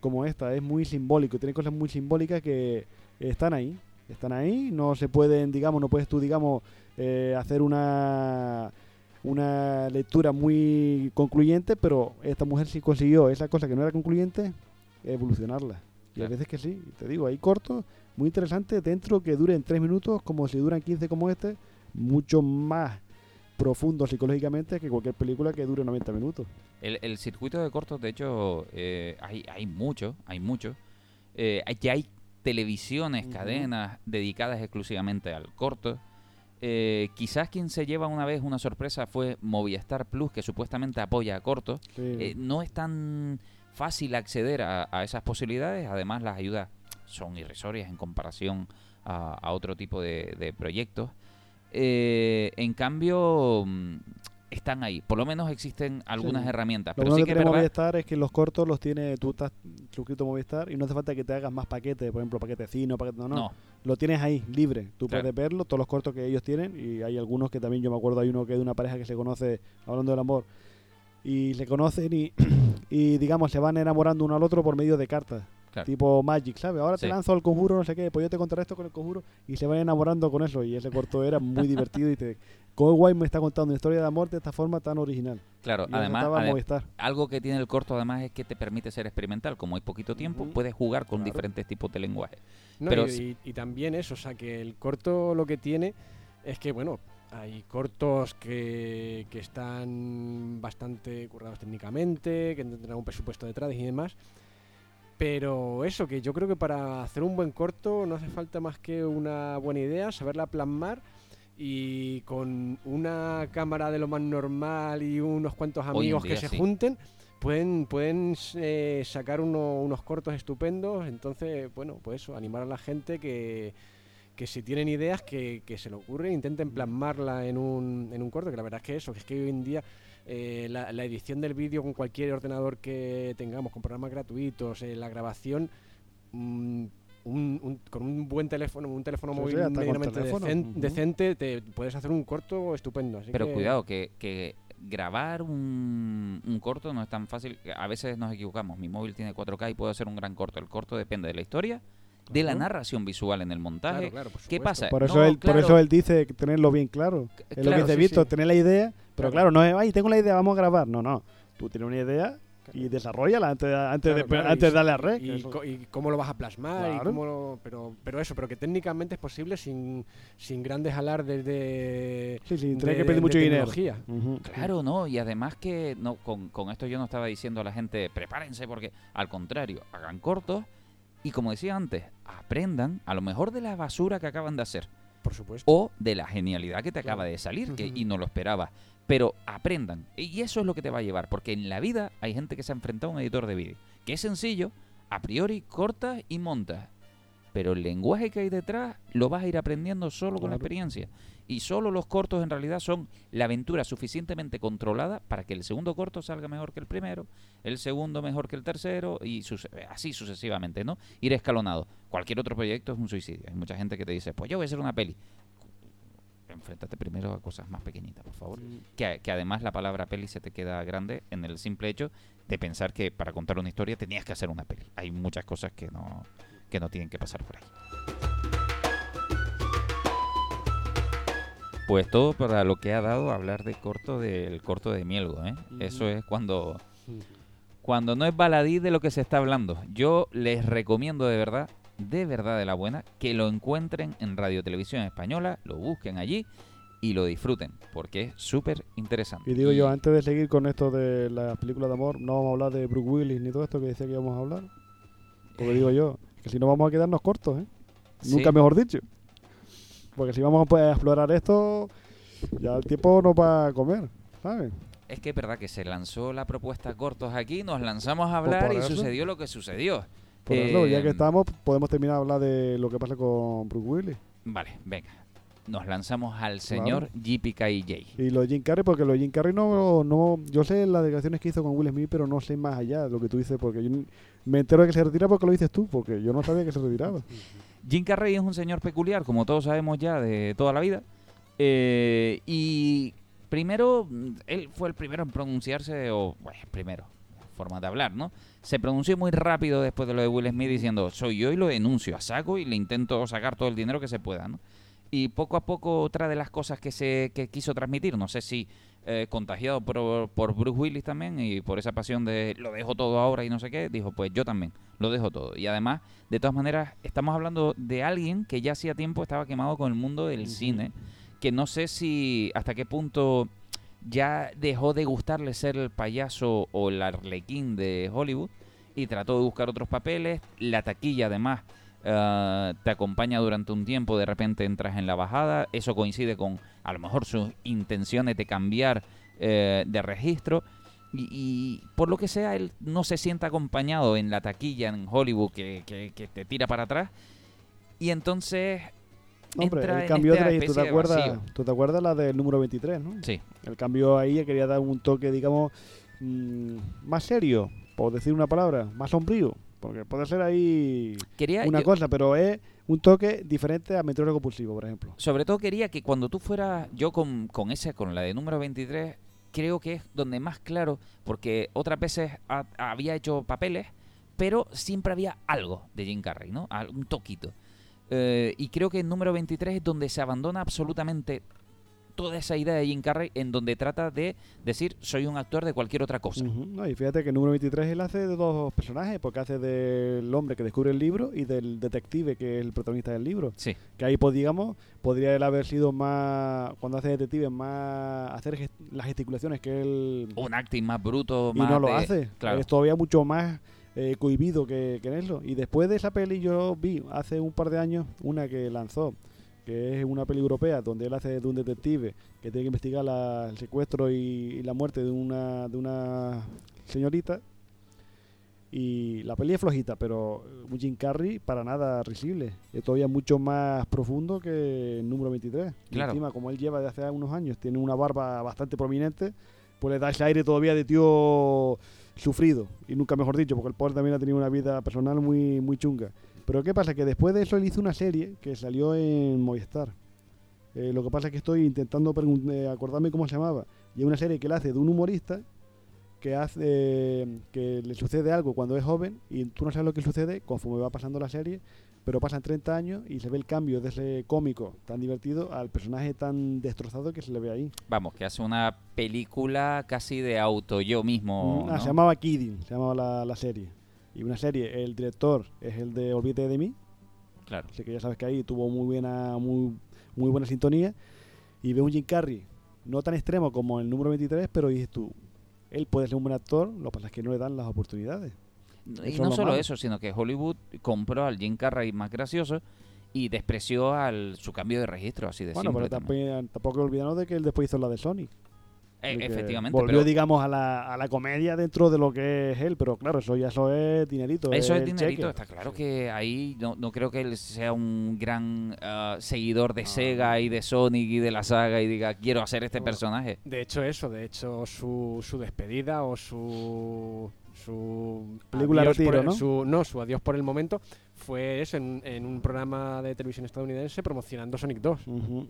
como esta, es muy simbólico, tiene cosas muy simbólicas que están ahí, están ahí, no se pueden, digamos, no puedes tú, digamos, eh, hacer una una lectura muy concluyente, pero esta mujer sí consiguió esa cosa que no era concluyente, evolucionarla. Y a veces que sí, te digo, hay cortos muy interesantes dentro que duren tres minutos, como si duran 15 como este, mucho más profundo psicológicamente que cualquier película que dure 90 minutos. El, el circuito de cortos, de hecho, eh, hay, hay mucho, hay mucho. Eh, ya hay televisiones, Ujú. cadenas dedicadas exclusivamente al corto. Eh, quizás quien se lleva una vez una sorpresa fue Movistar Plus, que supuestamente apoya a cortos. Sí. Eh, no es tan fácil acceder a, a esas posibilidades. Además, las ayudas son irrisorias en comparación a, a otro tipo de, de proyectos. Eh, en cambio, mm, están ahí. Por lo menos existen algunas Sí. herramientas. Lo Pero sí que que tiene. Movistar es que los cortos los tiene, tú estás suscrito a Movistar y no hace falta que te hagas más paquetes, por ejemplo, paquete cine o paquete... No, no, No, lo tienes ahí, libre. Tú Claro. puedes verlo, todos los cortos que ellos tienen y hay algunos que también yo me acuerdo, hay uno que es de una pareja que se conoce, hablando del amor, y se conocen y, [clears throat] y digamos, se van enamorando uno al otro por medio de cartas. Claro. Tipo Magic, ¿sabes? Ahora te Sí. lanzo el conjuro, no sé qué, pues yo te contaré esto con el conjuro y se van enamorando con eso. Y ese corto era muy divertido y te... Guay me está contando una historia de amor de esta forma tan original. claro. Y Además, algo que tiene el corto además es que te permite ser experimental. Como hay poquito tiempo, puedes jugar con Claro. diferentes tipos de lenguaje. No, Pero y, y- y también eso, o sea, que el corto lo que tiene es que, bueno, hay cortos que, que están bastante currados técnicamente, que tendrán un presupuesto detrás y demás. Pero eso, que yo creo que para hacer un buen corto no hace falta más que una buena idea, saberla plasmar y con una cámara de lo más normal y unos cuantos amigos que se sí. junten, pueden, pueden eh, sacar uno- unos cortos estupendos. Entonces, bueno, pues eso, animar a la gente que, que si tienen ideas que, que se le ocurren, intenten plasmarla en un, en un corto, que la verdad es que eso, que es que hoy en día eh, la, la edición del vídeo con cualquier ordenador que tengamos, con programas gratuitos, eh, la grabación, mm, un- un- con un buen teléfono, un teléfono Sí, móvil sí, hasta con medianamente teléfono. decen- Ujú. decente, te puedes hacer un corto estupendo. así Pero que- cuidado, que, que grabar un, un corto no es tan fácil. A veces nos equivocamos. Mi móvil tiene 4K y puedo hacer un gran corto. El corto depende de la historia, de la narración visual en el montaje. Claro, claro, por ¿Qué pasa? Por eso, No, él, por eso él dice tenerlo bien claro. Es lo que dice sí, Víctor, sí. tener la idea, pero Claro. no es, ay, tengo la idea, vamos a grabar. No, no. Tú tienes una idea y desarrollala antes, de- antes, Claro, de, claro, antes y- de darle a rec. y, eso. co- y cómo lo vas a plasmar y cómo lo- pero pero eso pero que técnicamente es posible sin, sin grandes alardes de sí, sí, de- tener que pedir mucho de dinero. tecnología. Ujú. Claro, no, y además que no con, con esto yo no estaba diciendo a la gente prepárense porque al contrario, hagan cortos y como decía antes, aprendan a lo mejor de la basura que acaban de hacer por supuesto o de la genialidad que te acaba de salir que, y no lo esperabas. Pero aprendan. Y eso es lo que te va a llevar. Porque en la vida hay gente que se ha enfrentado a un editor de vídeo. Que es sencillo, a priori cortas y montas. Pero el lenguaje que hay detrás lo vas a ir aprendiendo solo con la experiencia. Y solo los cortos en realidad son la aventura suficientemente controlada para que el segundo corto salga mejor que el primero, el segundo mejor que el tercero y suce- así sucesivamente, ¿no? Ir escalonado. Cualquier otro proyecto es un suicidio. Hay mucha gente que te dice, pues yo voy a hacer una peli. Enfréntate primero a cosas más pequeñitas, por favor. Que, que además la palabra peli se te queda grande en el simple hecho de pensar que para contar una historia tenías que hacer una peli. Hay muchas cosas que no, que no tienen que pasar por ahí. Pues todo para lo que ha dado hablar de corto del corto de Mielgo, ¿eh? Eso es cuando cuando no es baladí de lo que se está hablando. Yo les recomiendo de verdad, de verdad de la buena, que lo encuentren en Radio Televisión Española, lo busquen allí y lo disfruten, porque es súper interesante. Y digo yo, antes de seguir con esto de las películas de amor, no vamos a hablar de Brooke Willis ni todo esto que decía que íbamos a hablar. Porque digo yo, que si no vamos a quedarnos cortos, ¿eh? Sí. Nunca mejor dicho. Porque si vamos a explorar esto, ya el tiempo nos va a comer, ¿sabes? Es que es verdad que se lanzó la propuesta cortos aquí, nos lanzamos a Pues hablar y sucedió lo que sucedió. Por eso, ya que estamos, podemos terminar de hablar de lo que pasa con Brooke Willis. Vale, venga. Nos lanzamos al señor JPKJ. Y lo de Jim Carrey, porque lo de Jim Carrey no, no... Yo sé las declaraciones que hizo con Will Smith, pero no sé más allá de lo que tú dices, porque yo me entero de que se retira porque lo dices tú, porque yo no sabía que se retiraba. [laughs] Jim Carrey es un señor peculiar, como todos sabemos ya de toda la vida. Eh, y primero, él fue el primero en pronunciarse, o bueno, primero, forma de hablar, ¿no? Se pronunció muy rápido después de lo de Will Smith diciendo, soy yo y lo denuncio a saco y le intento sacar todo el dinero que se pueda, ¿no? Y poco a poco otra de las cosas que se que quiso transmitir, no sé si eh, contagiado por, por Bruce Willis también y por esa pasión de lo dejo todo ahora y no sé qué, dijo, pues yo también, lo dejo todo. Y además, de todas maneras, estamos hablando de alguien que ya hacía tiempo estaba quemado con el mundo del cine, que no sé si hasta qué punto ya dejó de gustarle ser el payaso o el arlequín de Hollywood y trató de buscar otros papeles. La taquilla, además, eh, te acompaña durante un tiempo, de repente entras en la bajada. Eso coincide con, a lo mejor, sus intenciones de cambiar eh, de registro. Y, por lo que sea, él no se siente acompañado en la taquilla en Hollywood que- que te tira para atrás. Y entonces Hombre, entra el en cambio esta de ¿tú especie te, acuerdas. ¿tú te acuerdas la del número 23, no? Sí, El cambio ahí quería dar un toque, digamos, mm, más serio, por decir una palabra, más sombrío. Porque puede ser ahí quería... una yo- cosa, pero es un toque diferente a Meteoro Compulsivo, por ejemplo. sobre todo quería que cuando tú fueras, yo con, con esa, con la de número 23, creo que es donde más claro, porque otras veces ha- había hecho papeles, pero siempre había algo de Jim Carrey, ¿no? Al- Un toquito. Eh, y creo que en número 23 es donde se abandona absolutamente toda esa idea de Jim Carrey, en donde trata de decir, soy un actor de cualquier otra cosa. Ujú, no, y fíjate que el número 23 él hace de dos personajes, porque hace del hombre que descubre el libro y del detective que es el protagonista del libro. Sí, Que ahí, pues digamos, podría él haber sido más, cuando hace detective, más hacer gest- las gesticulaciones que él... un acting más bruto, y no lo hace. Claro. Es todavía mucho más eh, cohibido que, que en eso. Y después de esa peli yo vi hace un par de años una que lanzó, que es una peli europea donde él hace de un detective que tiene que investigar la- el secuestro y, y la muerte de una, de una señorita. Y la peli es flojita, pero un Jim Carrey para nada risible. Es todavía mucho más profundo que el número 23. Y Claro. encima, como él lleva de hace unos años, tiene una barba bastante prominente, pues le da ese aire todavía de tío sufrido. Y nunca mejor dicho, porque el pobre también ha tenido una vida personal muy, muy chunga. Pero ¿qué pasa? Que después de eso él hizo una serie que salió en Movistar. Eh, lo que pasa es que estoy intentando eh, acordarme cómo se llamaba. Y es una serie que él hace de un humorista que hace que le sucede algo cuando es joven y tú no sabes lo que sucede conforme va pasando la serie, pero pasan 30 años y se ve el cambio de ese cómico tan divertido al personaje tan destrozado que se le ve ahí. vamos, que hace una película casi de auto yo mismo. Mm, ah, ¿no? Se llamaba Kidding, se llamaba la, la serie. Y una serie, el director es el de Olvídate de mí, Claro. así que ya sabes que ahí tuvo muy buena, muy, muy buena sintonía. Y ve un Jim Carrey, no tan extremo como el número 23, pero dices tú, él puede ser un buen actor, lo que pasa es que no le dan las oportunidades. Y no lo solo eso, sino que Hollywood compró al Jim Carrey más gracioso y despreció al su cambio de registro, así de Bueno, pero también. tampoco, tampoco olvidarnos de que él después hizo la de Sonic. Eh, efectivamente, Volvió, pero digamos, a la, a la comedia dentro de lo que es él, pero claro, eso ya eso es dinerito. eso es dinerito. cheque. Está claro que ahí no, no creo que él sea un gran ah, seguidor de No. Sega y de Sonic y de la saga y diga, quiero hacer este No. personaje. De hecho, eso, de hecho, su, su despedida o su. Su Película adiós por retiro, el- ¿no? Su, no, su adiós por el momento fue eso, en, en un programa de televisión estadounidense promocionando Sonic 2. Ujú.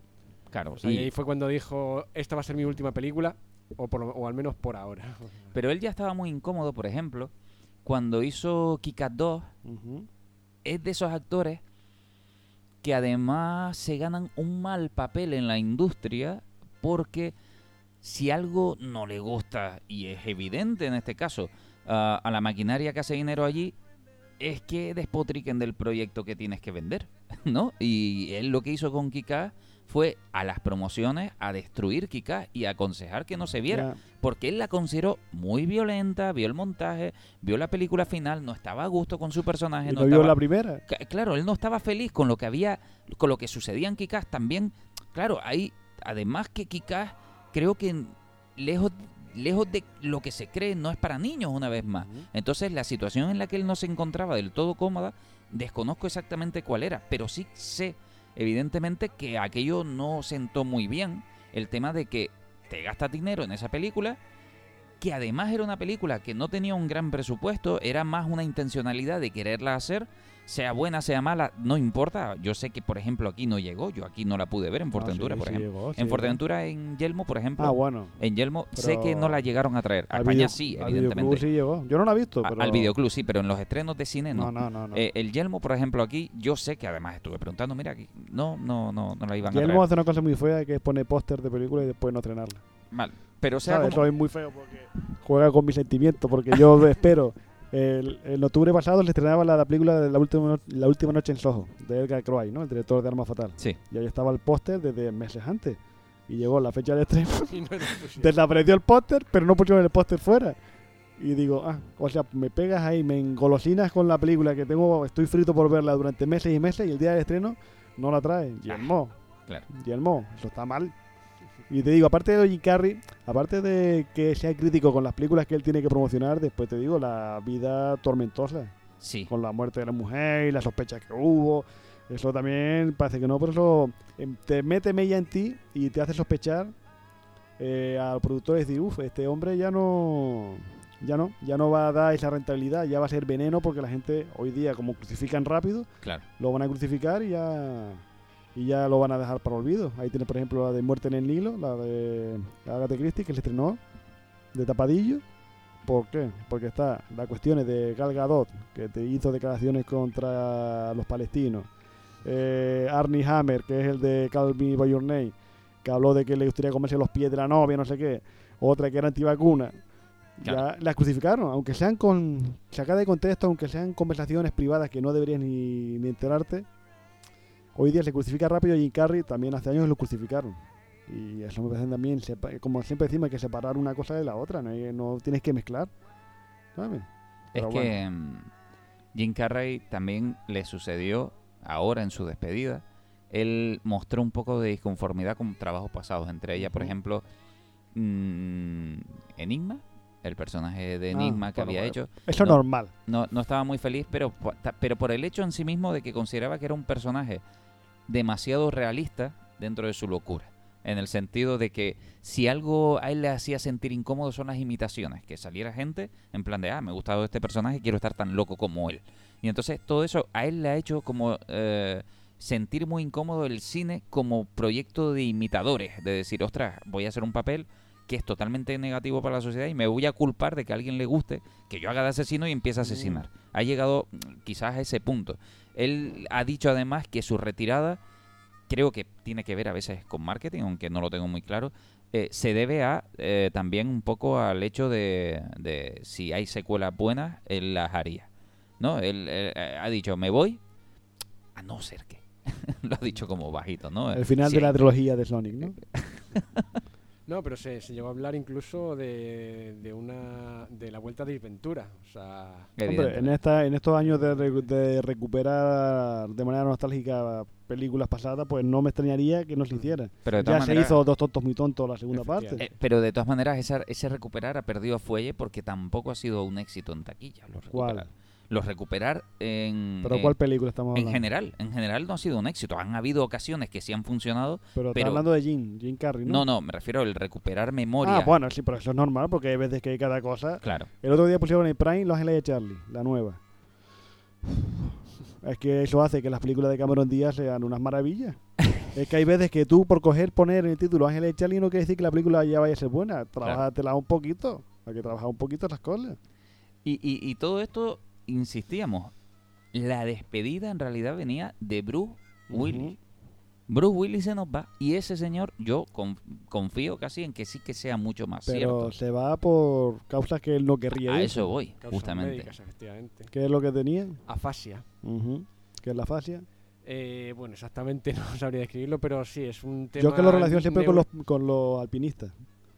Claro, O sea, y- ahí fue cuando dijo: Esta va a ser mi última película, o, por lo- o al menos por ahora. [laughs] pero él ya estaba muy incómodo, por ejemplo, cuando hizo Kick-Ass 2, Ujú. es de esos actores que además se ganan un mal papel en la industria porque si algo no le gusta, y es evidente en este caso, a- a la maquinaria que hace dinero allí, es que despotriquen del proyecto que tienes que vender, [laughs] ¿no? Y él lo que hizo con Kika fue a las promociones a destruir Kika y a aconsejar que no se viera porque él la consideró muy violenta, vio el montaje, vio la película final, no estaba a gusto con su personaje, ¿Y no no vio la primera? Claro, él no estaba feliz con lo que había, con lo que sucedía en Kikás también. Claro, hay, además que Kikás, creo que lejos, lejos de lo que se cree, no es para niños una vez más. Entonces, la situación en la que él no se encontraba del todo cómoda, desconozco exactamente cuál era, pero sí sé, evidentemente, que aquello no sentó muy bien. El tema de que te gastas dinero en esa película, que además era una película que no tenía un gran presupuesto, era más una intencionalidad de quererla hacer, sea buena, sea mala, no importa. Yo sé que, por ejemplo, aquí no llegó, yo aquí no la pude ver en Fuerteventura, Ah, sí, por sí ejemplo. llegó, sí en llegó. Fuerteventura, en Yelmo, por ejemplo, Ah, bueno. en Yelmo sé que no la llegaron a traer. A Al España video- sí, al evidentemente. videoclub sí llegó. Yo no la he visto, A- pero... Al videoclub sí, pero en los estrenos de cine no. No, no, no. no. Eh, el Yelmo, por ejemplo, aquí, yo sé que además estuve preguntando, mira, aquí, no, no, no, no la iban a traer. hace una cosa muy fea que es poner póster de película y después no estrenarla. Mal. Pero sea, como- Eso es muy feo porque juega con mis sentimientos, porque yo [laughs] espero. El, en octubre pasado le estrenaba la, la película de la última, no- la última noche en Soho, de Edgar Croy, ¿no? El director de Arma Fatal. Sí. Y ahí estaba el póster desde meses antes. Y llegó la fecha de estreno, [laughs] Y no [laughs] desapareció el póster, pero no pusieron el póster fuera. Y digo, ah, o sea, me pegas ahí, me engolosinas con la película que tengo, estoy frito por verla durante meses y meses y el día del estreno no la trae. Yelmo. Claro. Yelmo, eso está mal. Y te digo, aparte de Jim Carrey, aparte de que sea crítico con las películas que él tiene que promocionar, después te digo, la vida tormentosa, Sí. con la muerte de la mujer y las sospechas que hubo. Eso también parece que no, pero eso em, te mete mella en ti y te hace sospechar eh, al productor y decir, uff, este hombre ya no, ya no, ya no va a dar esa rentabilidad, ya va a ser veneno porque la gente hoy día, como crucifican rápido, Claro. lo van a crucificar y ya y ya lo van a dejar para olvido. Ahí tienes, por ejemplo, la de Muerte en el Nilo, la de Agatha Christie, que se estrenó de tapadillo. ¿Por qué? Porque está las cuestiones de Gal Gadot, que te hizo declaraciones contra los palestinos. Eh, Arnie Hammer, que es el de Call Me By Your Name, que habló de que le gustaría comerse los pies de la novia, no sé qué. Otra que era antivacuna. Ya las crucificaron, aunque sean con sacadas de contexto, aunque sean conversaciones privadas que no deberías ni, ni enterarte. Hoy día se crucifica rápido y Jim Carrey también hace años lo crucificaron. Y eso me parece también, como siempre decimos, hay que separar una cosa de la otra, no, tienes que mezclar. ¿sabes? Es que mm, Jim Carrey también le sucedió ahora en su despedida. Él mostró un poco de disconformidad con trabajos pasados, entre ellas, por ejemplo, mm, Enigma, el personaje de Ah, Enigma que había bueno. hecho. Eso es No. normal. No, no estaba muy feliz, pero, pero por el hecho en sí mismo de que consideraba que era un personaje demasiado realista dentro de su locura. En el sentido de que si algo a él le hacía sentir incómodo son las imitaciones, que saliera gente en plan de, ah, me ha gustado este personaje, quiero estar tan loco como él. Y entonces todo eso a él le ha hecho como eh, sentir muy incómodo el cine como proyecto de imitadores, de decir, ostras, voy a hacer un papel que es totalmente negativo para la sociedad y me voy a culpar de que a alguien le guste que yo haga de asesino y empiece a asesinar. Ha llegado mm, quizás a ese punto. Él ha dicho además que su retirada, creo que tiene que ver a veces con marketing, aunque no lo tengo muy claro, eh, se debe a eh, también un poco al hecho de, de si hay secuelas buenas, él las haría. ¿No? Él, él, eh, ha dicho, me voy, a no ser que. [laughs] lo ha dicho como bajito, ¿no? El final de la trilogía de Sonic, ¿no? [laughs] No, pero se, se llegó a hablar incluso de, de una de la vuelta de Ventura. O sea, Hombre, en, esta, en estos años de, de recuperar de manera nostálgica películas pasadas, pues no me extrañaría que no se hiciera. Pero Ya se hizo Dos Tontos Muy Tontos la segunda parte. Eh, pero de todas maneras, esa- ese recuperar ha perdido fuelle porque tampoco ha sido un éxito en taquilla. ¿Cuál? Los recuperar en. ¿Pero en- cuál película estamos En hablando? general, en general no ha sido un éxito. Han habido ocasiones que sí han funcionado. Pero, está hablando de Jim, Jim Carrey, No, ¿no? no, me refiero al recuperar memoria. Ah, bueno, sí, pero eso es normal porque hay veces que hay cada cosa. Claro. El otro día pusieron en Prime Los Ángeles de Charlie, la nueva. Es que eso hace que las películas de Cameron Díaz sean unas maravillas. [laughs] es que hay veces que tú, por coger, poner en el título Ángeles de Charlie, no quiere decir que la película ya vaya a ser buena. Trabájatela un poquito. Hay que trabajar un poquito las cosas. Y, y, y todo esto, insistíamos, la despedida en realidad venía de Bruce Willis. Bruce Willis se nos va y ese señor, yo con- confío casi en que sí que sea mucho más Pero cierto. se va por causas que él no querría A ir. eso voy, causas justamente. médicas, efectivamente. ¿Qué es lo que tenía? Afasia. Ujú. ¿Qué es la fascia? Eh, bueno, exactamente [laughs] no sabría describirlo, pero sí, es un tema. Yo que lo relaciono siempre con los, con los alpinistas.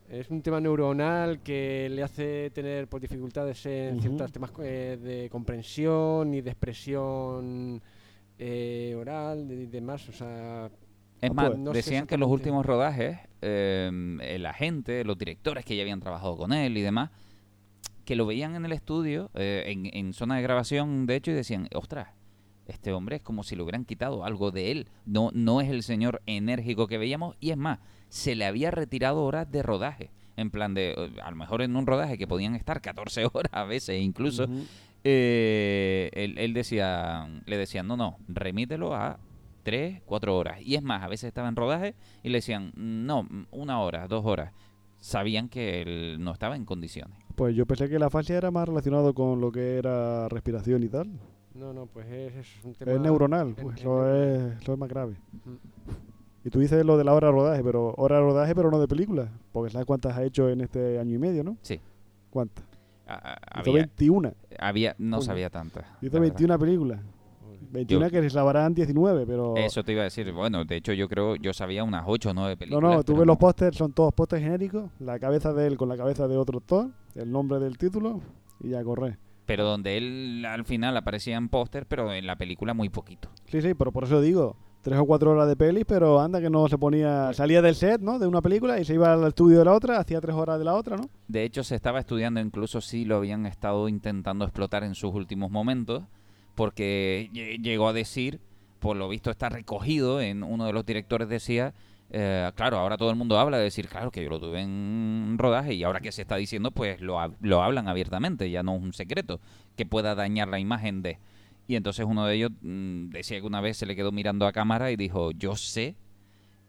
Es un tema neuronal que le hace tener pues, dificultades en ciertos temas eh, de comprensión y de expresión eh, oral y demás. O sea, Es más, pues. No decían que en los últimos rodajes, eh, el agente, los directores que ya habían trabajado con él y demás, que lo veían en el estudio, eh, en, en zona de grabación, de hecho, y decían, ostras, este hombre es como si le hubieran quitado algo de él. No, no es el señor enérgico que veíamos, y es más, se le había retirado horas de rodaje. En plan de, eh, a lo mejor en un rodaje que podían estar 14 [laughs] horas a veces incluso, eh, él, él decía, le decían, no, no, remítelo a tres, cuatro horas. Y es más, a veces estaba en rodaje y le decían, no, una hora, dos horas. Sabían que él no estaba en condiciones. Pues yo pensé que la fascia era más relacionado con lo que era respiración y tal. no, no, pues es, es un tema. Es neuronal, es- pues es neuronal. es, eso es más grave. Ujú. Y tú dices lo de la hora de rodaje, pero hora de rodaje, pero no de película. Porque ¿sabes cuántas ha hecho en este año y medio, no? Sí. ¿Cuántas? Hizo había, 21. había- no sabía tantas. Hizo la verdad. 21 películas. 21 que se lavarán 19, pero... Eso te iba a decir. Bueno, de hecho yo creo, yo sabía unas 8 o 9 No, películas. no, tú pero ves los pósters, son todos pósters genéricos, la cabeza de él con la cabeza de otro actor, el nombre del título y ya corre. Pero donde él al final aparecía en póster, pero en la película muy poquito. Sí, sí, pero por eso digo, tres o cuatro horas de peli, pero anda que no se ponía, salía del set, ¿no? De una película y se iba al estudio de la otra, hacía tres horas de la otra, ¿no? De hecho, se estaba estudiando incluso si lo habían estado intentando explotar en sus últimos momentos, porque lle- llegó a decir, por lo visto está recogido en uno de los directores decía, eh, claro, ahora todo el mundo habla de decir, claro, que yo lo tuve en rodaje y ahora que se está diciendo, pues lo, lo hablan abiertamente, ya no es un secreto que pueda dañar la imagen de... Y entonces uno de ellos mm, decía que una vez se le quedó mirando a cámara y dijo, yo sé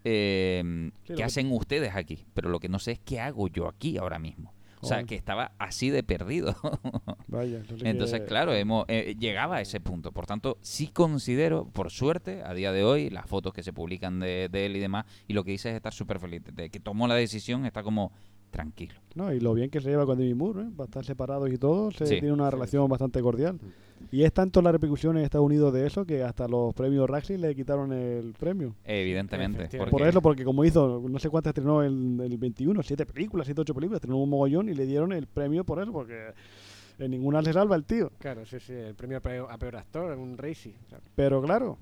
eh, Sí, lo qué que- hacen ustedes aquí, pero lo que no sé es qué hago yo aquí ahora mismo. O sea, que estaba así de perdido. [laughs] Vaya. eso sí Entonces, claro, hemos, eh, llegaba a ese punto. Por tanto, sí considero, por suerte, a día de hoy, las fotos que se publican de, de él y demás, y lo que dice es estar súper feliz. De que tomó la decisión, está como tranquilo. No, y lo bien que se lleva con Demi Moore, ¿eh? Va a estar separados y todo, se Sí. tiene una relación bastante cordial. Y es tanto la repercusión en Estados Unidos de eso que hasta los premios Raxi le quitaron el premio. Evidentemente. Por eso, porque como hizo, no sé cuántas estrenó el, el 21, siete películas, siete, ocho películas, estrenó un mogollón y le dieron el premio por eso, porque en ninguna se salva el tío. Claro, sí, sí, el premio a peor, a peor actor, un Racy. claro. Pero claro,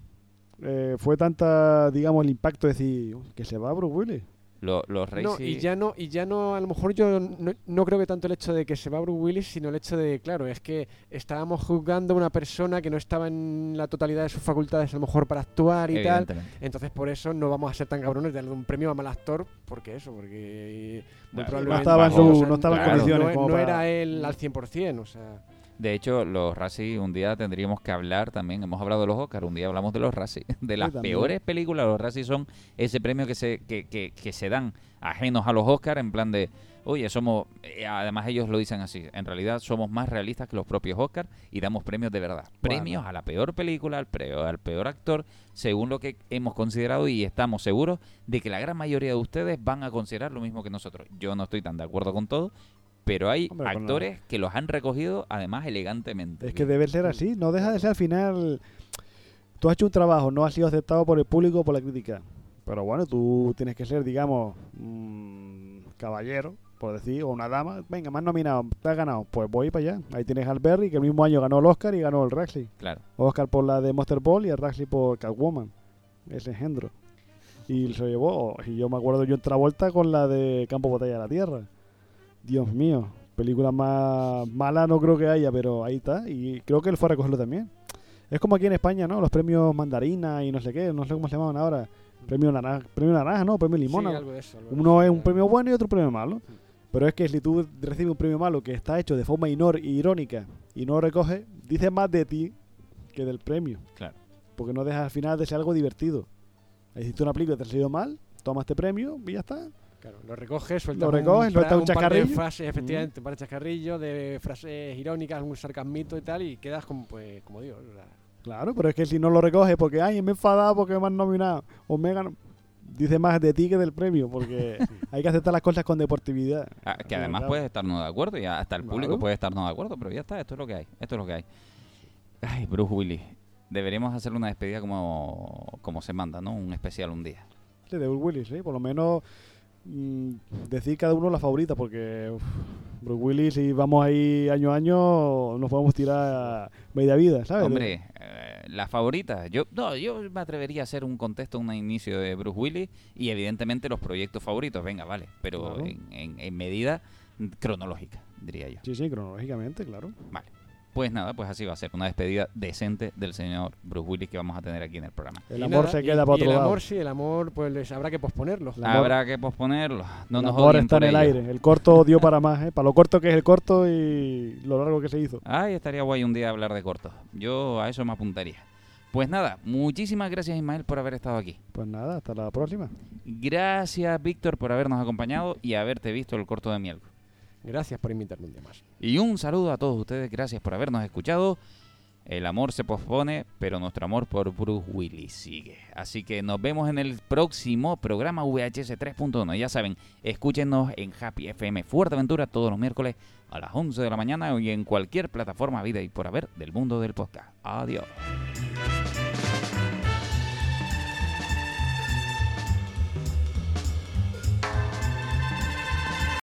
eh, fue tanta, digamos, el impacto de decir que se va Bruce Willis. Lo- los No, Racing- y ya no, y ya no, a lo mejor yo no, no creo que tanto el hecho de que se va Bruce Willis, sino el hecho de, claro, es que estábamos juzgando a una persona que no estaba en la totalidad de sus facultades a lo mejor para actuar y tal. Entonces por eso no vamos a ser tan cabrones de darle un premio a mal actor, porque eso, porque muy Claro, probablemente no estaba en su- no estaba en claro, condiciones no, como no para- era él al 100%, o sea, De hecho, los Razzie un día tendríamos que hablar también. Hemos hablado de los Oscars, un día hablamos de los Razzie. [laughs] De las peores películas, los Razzie son ese premio que se, que, que, que se dan ajenos a los Oscars en plan de, oye, somos, eh, además ellos lo dicen así, en realidad somos más realistas que los propios Oscars y damos premios de verdad. Premios a la peor película, al, pre- al peor actor, según lo que hemos considerado y estamos seguros de que la gran mayoría de ustedes van a considerar lo mismo que nosotros. Yo no estoy tan de acuerdo con todo. Pero hay Hombre, actores que los han recogido además elegantemente. Es que debe ser así, no deja de ser al final. Tú has hecho un trabajo, no has sido aceptado por el público o por la crítica. Pero bueno, tú tienes que ser, digamos, un caballero, por decir, o una dama. Venga, más nominado, te has ganado. Pues voy para allá. Ahí tienes al Berry, que el mismo año ganó el Oscar y ganó el Raxley. Claro. Oscar por la de Monster Ball y el Raxley por Catwoman. Ese engendro. Y se lo llevó. Y yo me acuerdo yo en Travolta con la de Campo Batalla de la Tierra. Dios mío. Película más mala no creo que haya, pero ahí está. Y creo que él fue a recogerlo también. Es como aquí en España, ¿no? Los premios mandarina y no sé qué, no sé cómo se llaman ahora. Premio naranja, premio naranja, ¿no? Premio limón. sí, ¿no? algo de eso. algo de Uno eso, es un premio bueno y otro premio malo. Pero es que si tú recibes un premio malo que está hecho de forma inor irónica y no lo recoges, dice más de ti que del premio. Claro. Porque no deja al final de ser algo divertido. Hiciste una película, te ha salido mal, toma este premio y ya está. Claro, lo recoges, sueltas Lo recoges, un, sueltas fra- un par de frases, efectivamente, un par de chascarrillos, de frases irónicas, un sarcasmito y tal, y quedas como, pues, como digo, Claro, pero es que si no lo recoges porque, ay, me he enfadado porque me han nominado o me dice más de ti que del premio, porque [laughs] hay que aceptar las cosas con deportividad. Ah, que además puedes estar no de acuerdo y hasta el público Claro. puede estar no de acuerdo, pero ya está, esto es lo que hay, esto es lo que hay. Ay, Bruce Willis, deberíamos hacerle una despedida como, como se manda, ¿no? Un especial un día. Sí, de Bruce Willis, sí, por lo menos mm, decir cada uno la favorita, porque uf, Bruce Willis, si vamos ahí año a año, nos podemos tirar media vida, ¿sabes? Hombre, eh, la favorita, yo no, yo me atrevería a hacer un contexto, un inicio de Bruce Willis y evidentemente los proyectos favoritos, venga, vale, pero Claro. en, en- en medida cronológica, diría yo. Sí, sí, cronológicamente, claro. Vale. Pues nada, pues así va a ser una despedida decente del señor Bruce Willis que vamos a tener aquí en el programa. El y amor nada, se y- queda para y otro el lado. amor, sí, el amor, pues les habrá que posponerlo. El amor- Habrá que posponerlo. No el nos amor está en el ello. aire. El corto dio para más, ¿eh? Para lo corto que es el corto y lo largo que se hizo. Ay, estaría guay un día hablar de cortos. Yo a eso me apuntaría. Pues nada, muchísimas gracias Ismael por haber estado aquí. Pues nada, hasta la próxima. Gracias Víctor por habernos acompañado y haberte visto el corto de miércoles. Gracias por invitarme un día más. Y un saludo a todos ustedes, gracias por habernos escuchado. El amor se pospone, pero nuestro amor por Bruce Willis sigue. Así que nos vemos en el próximo programa VHS 3.1. Ya saben, escúchenos en Happy FM Fuerteventura todos los miércoles a las 11 de la mañana y en cualquier plataforma vida y por haber del mundo del podcast. Adiós.